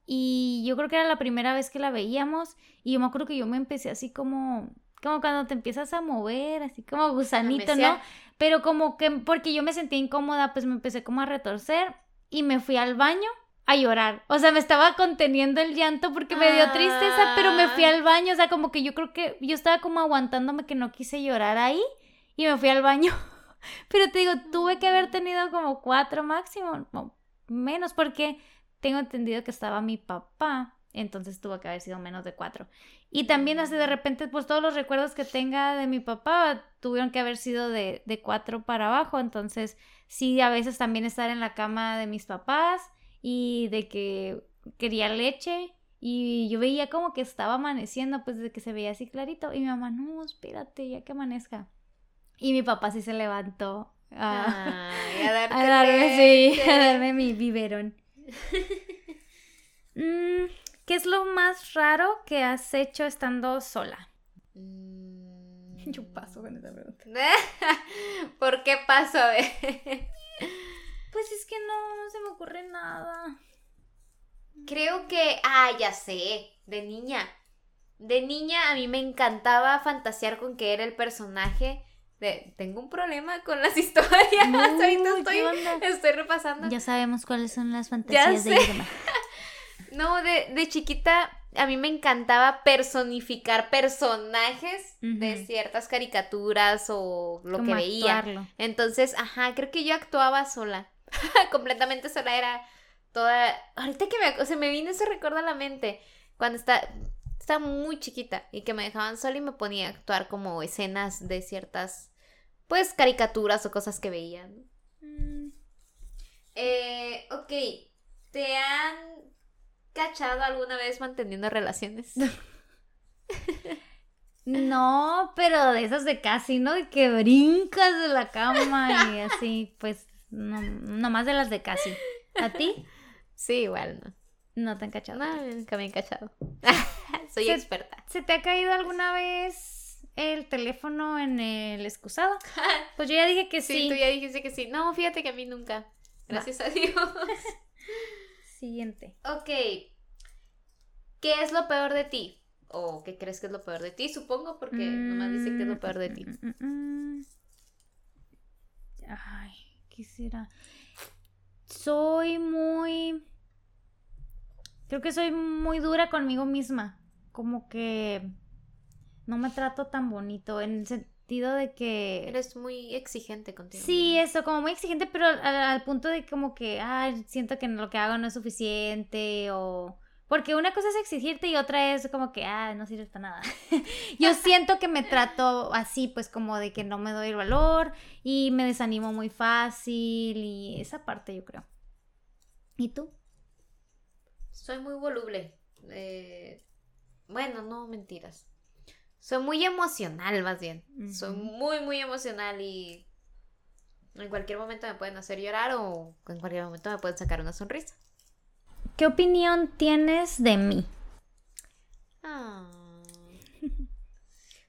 y yo creo que era la primera vez que la veíamos y yo me acuerdo que yo me empecé así como, como cuando te empiezas a mover, así como gusanito, ¿no? Pero como que, porque yo me sentía incómoda, pues me empecé como a retorcer y me fui al baño a llorar. O sea, me estaba conteniendo el llanto porque me dio tristeza, pero me fui Ah. al baño. O sea, como que yo creo que yo estaba como aguantándome que no quise llorar ahí y me fui al baño. Pero te digo, tuve que haber tenido como cuatro máximo, menos, porque tengo entendido que estaba mi papá. Entonces tuvo que haber sido menos de cuatro. Y también así de repente, pues todos los recuerdos que tenga de mi papá tuvieron que haber sido de, de cuatro para abajo. Entonces, sí, a veces también estar en la cama de mis papás y de que quería leche. Y yo veía como que estaba amaneciendo, pues de que se veía así clarito. Y mi mamá, no, espérate, ya que amanezca. Y mi papá sí se levantó a, Ay, a darte a darme, sí, a darme mi biberón. Mm, ¿Qué es lo más raro que has hecho estando sola? Mm. Yo paso con esa pregunta. ¿Por qué paso? A ver. Pues es que no, no se me ocurre nada. Creo que, ah, ya sé, de niña. de niña a mí me encantaba fantasear con que era el personaje de... Tengo un problema con las historias. Ahorita Uy, estoy, repasando. Ya sabemos cuáles son las fantasías de sé. Irma. No, de, de chiquita a mí me encantaba personificar personajes de ciertas caricaturas o lo Como que veía. actuarlo. Entonces, ajá, creo que yo actuaba sola. Completamente sola era toda. Ahorita que me, o sea, me vino ese recuerdo a la mente. Cuando está, estaba muy chiquita y que me dejaban sola y me ponía a actuar como escenas de ciertas, pues, caricaturas o cosas que veía. ¿no? Mm, Eh, ok, ¿te han cachado alguna vez manteniendo relaciones? No, pero de esas de casi, ¿no? De que brincas de la cama y así, pues, no, nomás de las de casi. ¿A ti? Sí, igual, ¿no? No te han cachado. No, nunca me han cachado. Soy Se- experta. ¿Se te ha caído alguna vez el teléfono en el excusado? Pues yo ya dije que Sí, sí. tú ya dijiste que sí. No, fíjate que a mí nunca. Gracias a Dios. Siguiente. ok. ¿Qué es lo peor de ti? ¿O qué crees que es lo peor de ti? Supongo, porque nomás dice que es lo peor de ti. Mm, mm, mm, mm. Ay, ¿qué será? Soy muy... Creo que soy muy dura conmigo misma. Como que no me trato tan bonito en el sentido de que... Eres muy exigente contigo. Sí, eso, como muy exigente, pero al, al punto de como que, ay, siento que lo que hago no es suficiente o... Porque una cosa es exigirte y otra es como que, ah, no sirves para nada. Yo siento que me trato así, pues como de que no me doy el valor y me desanimo muy fácil y esa parte yo creo. ¿Y tú? Soy muy voluble. Eh, bueno, no, mentiras. Soy muy emocional, más bien. Soy muy, muy emocional y en cualquier momento me pueden hacer llorar o en cualquier momento me pueden sacar una sonrisa. ¿Qué opinión tienes de mí? Ah.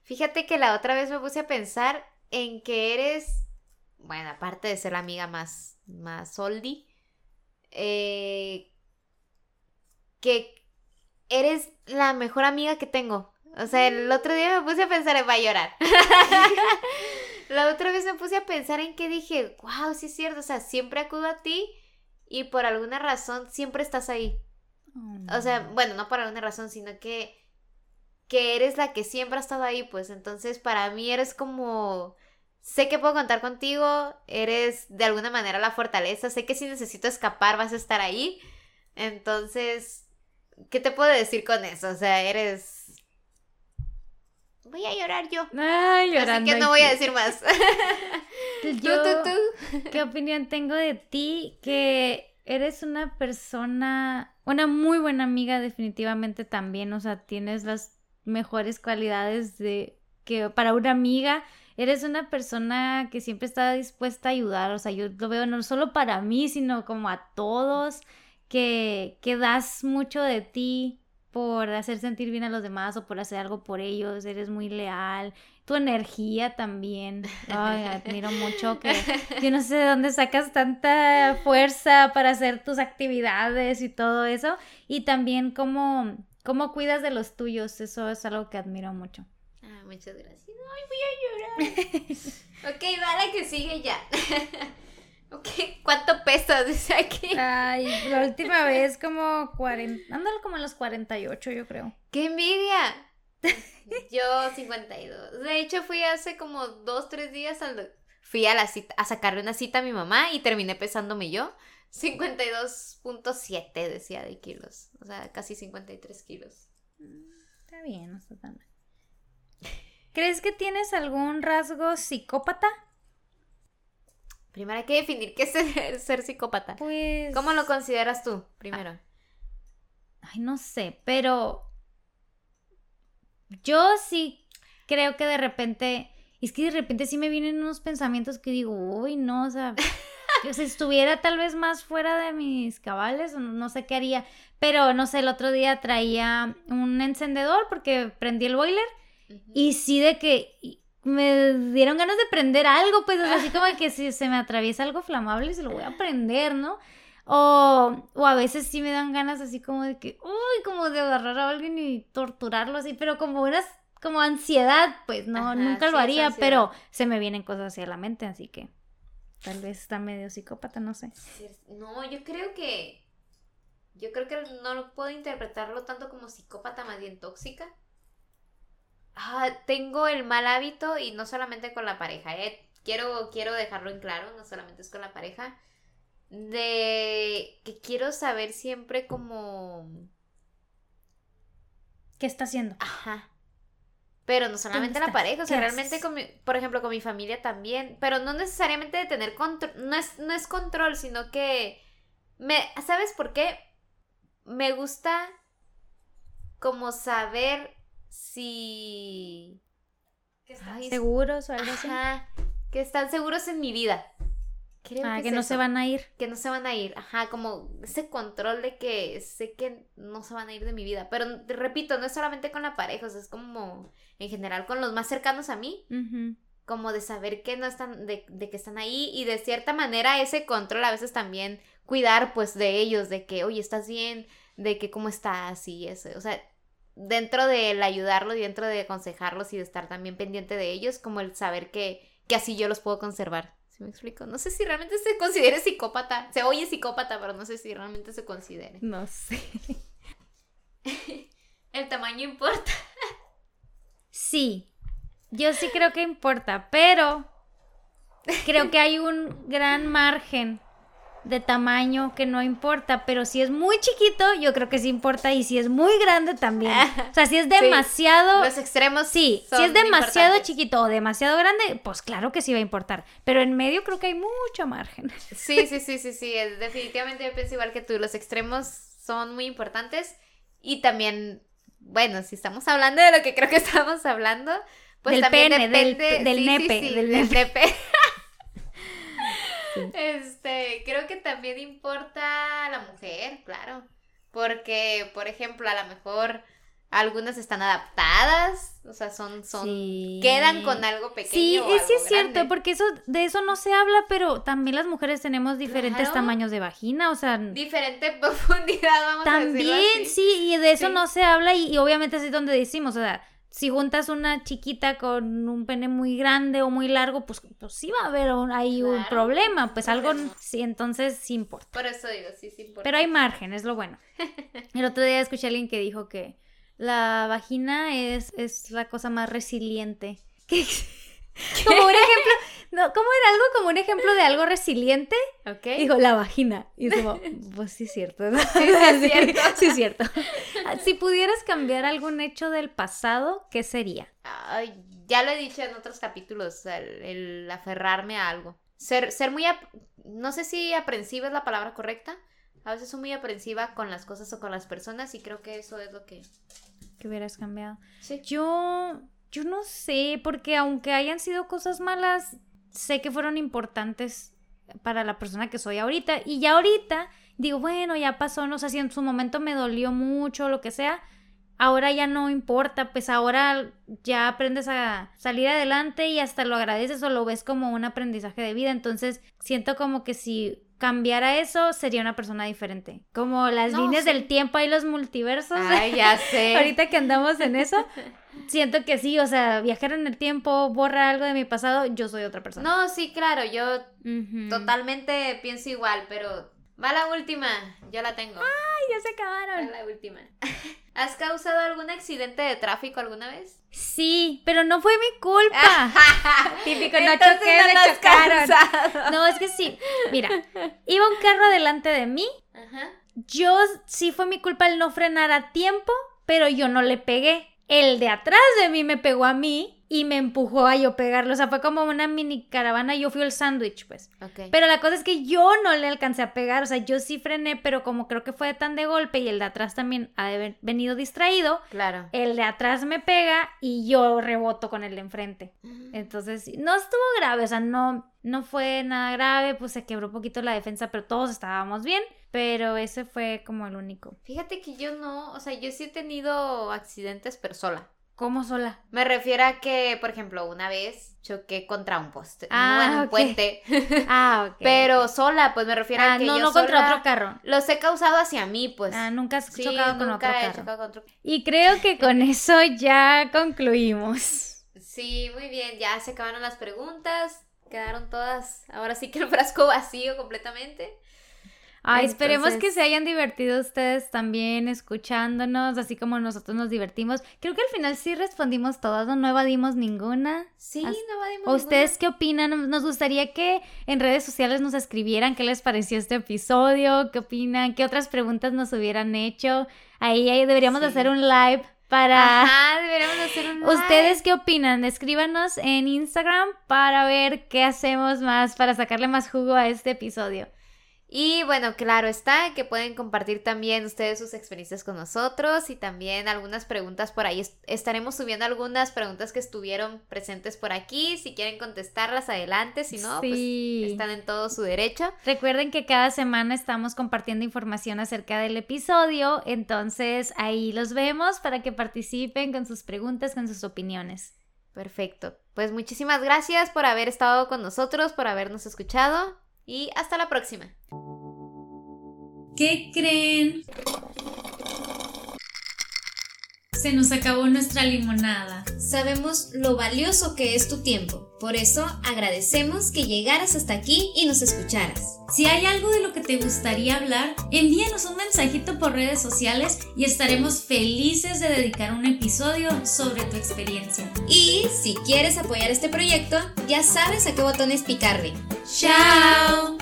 Fíjate que la otra vez me puse a pensar en que eres, bueno, aparte de ser la amiga más, más oldie, eh, que eres la mejor amiga que tengo. O sea, el otro día me puse a pensar en va a llorar. la otra vez me puse a pensar en que dije, wow, sí es cierto, o sea, siempre acudo a ti y por alguna razón siempre estás ahí. O sea, bueno, no por alguna razón, sino que, que eres la que siempre ha estado ahí, pues entonces para mí eres como, sé que puedo contar contigo, eres de alguna manera la fortaleza, sé que si necesito escapar vas a estar ahí, entonces, ¿qué te puedo decir con eso? O sea, eres... Voy a llorar yo. Ay, Así llorando que no voy a decir más. Yo- tú, tú, tú. ¿Qué opinión tengo de ti? Que eres una persona, una muy buena amiga definitivamente también, o sea, tienes las mejores cualidades de que para una amiga eres una persona que siempre está dispuesta a ayudar, o sea, yo lo veo no solo para mí, sino como a todos, que, que das mucho de ti por hacer sentir bien a los demás o por hacer algo por ellos, eres muy leal, tu energía también, ay, admiro mucho que yo no sé de dónde sacas tanta fuerza para hacer tus actividades y todo eso. Y también cómo, cómo cuidas de los tuyos. Eso es algo que admiro mucho. Ah, muchas gracias. Ay, voy a llorar. ok, va la que sigue ya. ok, ¿cuánto pesas? Dice aquí. Ay, la última vez como 40, ándale como en los 48 yo creo. ¡Qué envidia! Yo 52. De hecho, fui hace como dos, tres días al... Fui a la cita, a sacarle una cita a mi mamá y terminé pesándome yo. 52.7 decía de kilos. O sea, casi 53 kilos. Está bien, no está tan mal. ¿Crees que tienes algún rasgo psicópata? Primero hay que definir qué es ser, ser psicópata. Pues... ¿Cómo lo consideras tú, primero? Ay, no sé, pero yo sí creo que de repente, es que de repente sí me vienen unos pensamientos que digo, uy, no, o sea, yo si estuviera tal vez más fuera de mis cabales, no, no sé qué haría, pero no sé, el otro día traía un encendedor porque prendí el boiler y sí de que me dieron ganas de prender algo, pues o sea, así como que si se me atraviesa algo flamable se lo voy a prender, ¿no? O, o a veces sí me dan ganas así como de que, uy, como de agarrar a alguien y torturarlo así, pero como unas, como ansiedad, pues no, Ajá, nunca sí, lo haría, pero se me vienen cosas hacia la mente, así que tal vez está medio psicópata, no sé. No, yo creo que. Yo creo que no lo puedo interpretarlo tanto como psicópata, más bien tóxica. Ah, tengo el mal hábito y no solamente con la pareja, ¿eh? Quiero, quiero dejarlo en claro, no solamente es con la pareja. De que quiero saber siempre como. ¿Qué está haciendo? Ajá. Pero no solamente la pareja, o sea, ¿Qué realmente haces? con mi- por ejemplo, con mi familia también, pero no necesariamente de tener control, no es, no es control, sino que me, ¿sabes por qué? Me gusta como saber si Ay, ¿Seguros o algo así? ajá, que están seguros en mi vida. Creo Ah, que, que es no eso. se van a ir. que no se van a ir, ajá, como ese control de que sé que no se van a ir de mi vida, pero te repito, no es solamente con la pareja, o sea, es como en general con los más cercanos a mí, como de saber que no están, de, de que están ahí y de cierta manera ese control a veces también cuidar pues de ellos, de que, oye, estás bien, de que cómo estás y eso, o sea, dentro del ayudarlos y dentro de aconsejarlos y de estar también pendiente de ellos, como el saber que, que así yo los puedo conservar. ¿Sí me explico? No sé si realmente se considere psicópata. Se oye psicópata, pero no sé si realmente se considere. No sé. El tamaño importa. Sí, yo sí creo que importa, pero creo que hay un gran margen de tamaño que no importa, pero si es muy chiquito, yo creo que sí importa y si es muy grande también. O sea, si es demasiado... Los extremos. Sí, si es demasiado chiquito o demasiado grande, pues claro que sí va a importar, pero en medio creo que hay mucho margen. Sí, sí, sí, sí, sí. es- definitivamente yo pienso igual que tú. Los extremos son muy importantes. Y también, bueno, si estamos hablando de lo que creo que estamos hablando, pues Del también pene, del- depende. del sí, sí, nepe, sí, del del nepe. Este, creo que también importa la mujer, claro. Porque, por ejemplo, a lo mejor algunas están adaptadas, o sea, son, son, Sí. quedan con algo pequeño. Sí, o es, sí algo es cierto, grande. porque eso de eso no se habla, pero también las mujeres tenemos diferentes Claro. tamaños de vagina, o sea, Diferente profundidad, vamos a decirlo también sí, y de eso Sí. no se habla y, y obviamente así es donde decimos, o sea, si juntas una chiquita con un pene muy grande o muy largo, pues, pues sí va a haber un- ahí un problema, pues algo, sí, entonces sí importa. Por eso digo, sí, sí importa. Pero hay margen, es lo bueno. El otro día escuché a alguien que dijo que la vagina es, es la cosa más resiliente. que- como un ejemplo, no, ¿cómo era algo como un ejemplo de algo resiliente? ¿Ok? Dijo, la vagina. Y como, pues sí es cierto. ¿no? sí es cierto. Sí es cierto. Si pudieras cambiar algún hecho del pasado, ¿qué sería? Ay, ya lo he dicho en otros capítulos, el, el aferrarme a algo. Ser, ser muy, no sé si aprensiva es la palabra correcta. A veces soy muy aprensiva con las cosas o con las personas y creo que eso es lo que... ¿Qué hubieras cambiado? Sí. Yo, yo no sé, porque aunque hayan sido cosas malas, sé que fueron importantes para la persona que soy ahorita. Y ya ahorita digo, bueno, ya pasó, no sé si en su momento me dolió mucho, lo que sea. Ahora ya no importa, pues ahora ya aprendes a salir adelante y hasta lo agradeces o lo ves como un aprendizaje de vida. Entonces siento como que si cambiara eso, sería una persona diferente. Como las No, líneas sí. del tiempo y los multiversos. Ay, ya sé. Ahorita que andamos en eso, siento que sí, o sea, viajar en el tiempo, borra algo de mi pasado, yo soy otra persona. No, sí, claro, yo totalmente pienso igual, pero va la última, yo la tengo. Ay, ya se Va acabaron. la última. ¿Has causado algún accidente de tráfico alguna vez? Sí, pero no fue mi culpa. Típico, no Entonces choqué, no me chocaron. No, es que sí. Mira, iba un carro adelante de mí. Ajá. Yo sí fue mi culpa el no frenar a tiempo, pero yo no le pegué. El de atrás de mí me pegó a mí y me empujó a yo pegarlo. O sea, fue como una mini caravana. Yo fui el sándwich, pues. Ok. Pero la cosa es que yo no le alcancé a pegar, o sea, yo sí frené, pero como creo que fue tan de golpe y el de atrás también ha venido distraído, Claro. el de atrás me pega y yo reboto con el de enfrente. Entonces, sí, no estuvo grave, o sea, no, no fue nada grave, pues se quebró un poquito la defensa, pero todos estábamos bien, pero ese fue como el único. Fíjate que yo no, o sea, yo sí he tenido accidentes, pero sola. ¿Cómo sola? Me refiero a que, por ejemplo, una vez choqué contra un poste, Ah, bueno, un puente, Ah, ok. pero sola, pues me refiero Ah, a que no, yo no contra sola otro carro. Los he causado hacia mí, pues. Ah, nunca has Sí, chocado con nunca otro he carro. chocado con otro- Y creo que con eso ya concluimos. Sí, muy bien, ya se acabaron las preguntas, quedaron todas, ahora sí que el frasco vacío completamente. Ay, esperemos que se hayan divertido ustedes también escuchándonos, así como nosotros nos divertimos. Creo que al final sí respondimos todas, no, No evadimos ninguna. Sí, As- no evadimos ¿O ustedes qué opinan? Nos gustaría que en redes sociales nos escribieran qué les pareció este episodio, qué opinan, qué otras preguntas nos hubieran hecho. Ahí, ahí deberíamos Sí. hacer un live para... Ajá, deberíamos de hacer un live. ¿Ustedes qué opinan? Escríbanos en Instagram para ver qué hacemos más, para sacarle más jugo a este episodio. Y bueno, claro está que pueden compartir también ustedes sus experiencias con nosotros y también algunas preguntas por ahí. Est- Estaremos subiendo algunas preguntas que estuvieron presentes por aquí. Si quieren contestarlas, adelante. Si no, Sí. pues están en todo su derecho. Recuerden que cada semana estamos compartiendo información acerca del episodio, entonces ahí los vemos para que participen con sus preguntas, con sus opiniones. Perfecto. Pues muchísimas gracias por haber estado con nosotros, por habernos escuchado y hasta la próxima. ¿Qué creen? Se nos acabó nuestra limonada. Sabemos lo valioso que es tu tiempo, por eso agradecemos que llegaras hasta aquí y nos escucharas. Si hay algo de lo que te gustaría hablar, envíanos un mensajito por redes sociales y estaremos felices de dedicar un episodio sobre tu experiencia. Y si quieres apoyar este proyecto, ya sabes a qué botones picarle. ¡Chao!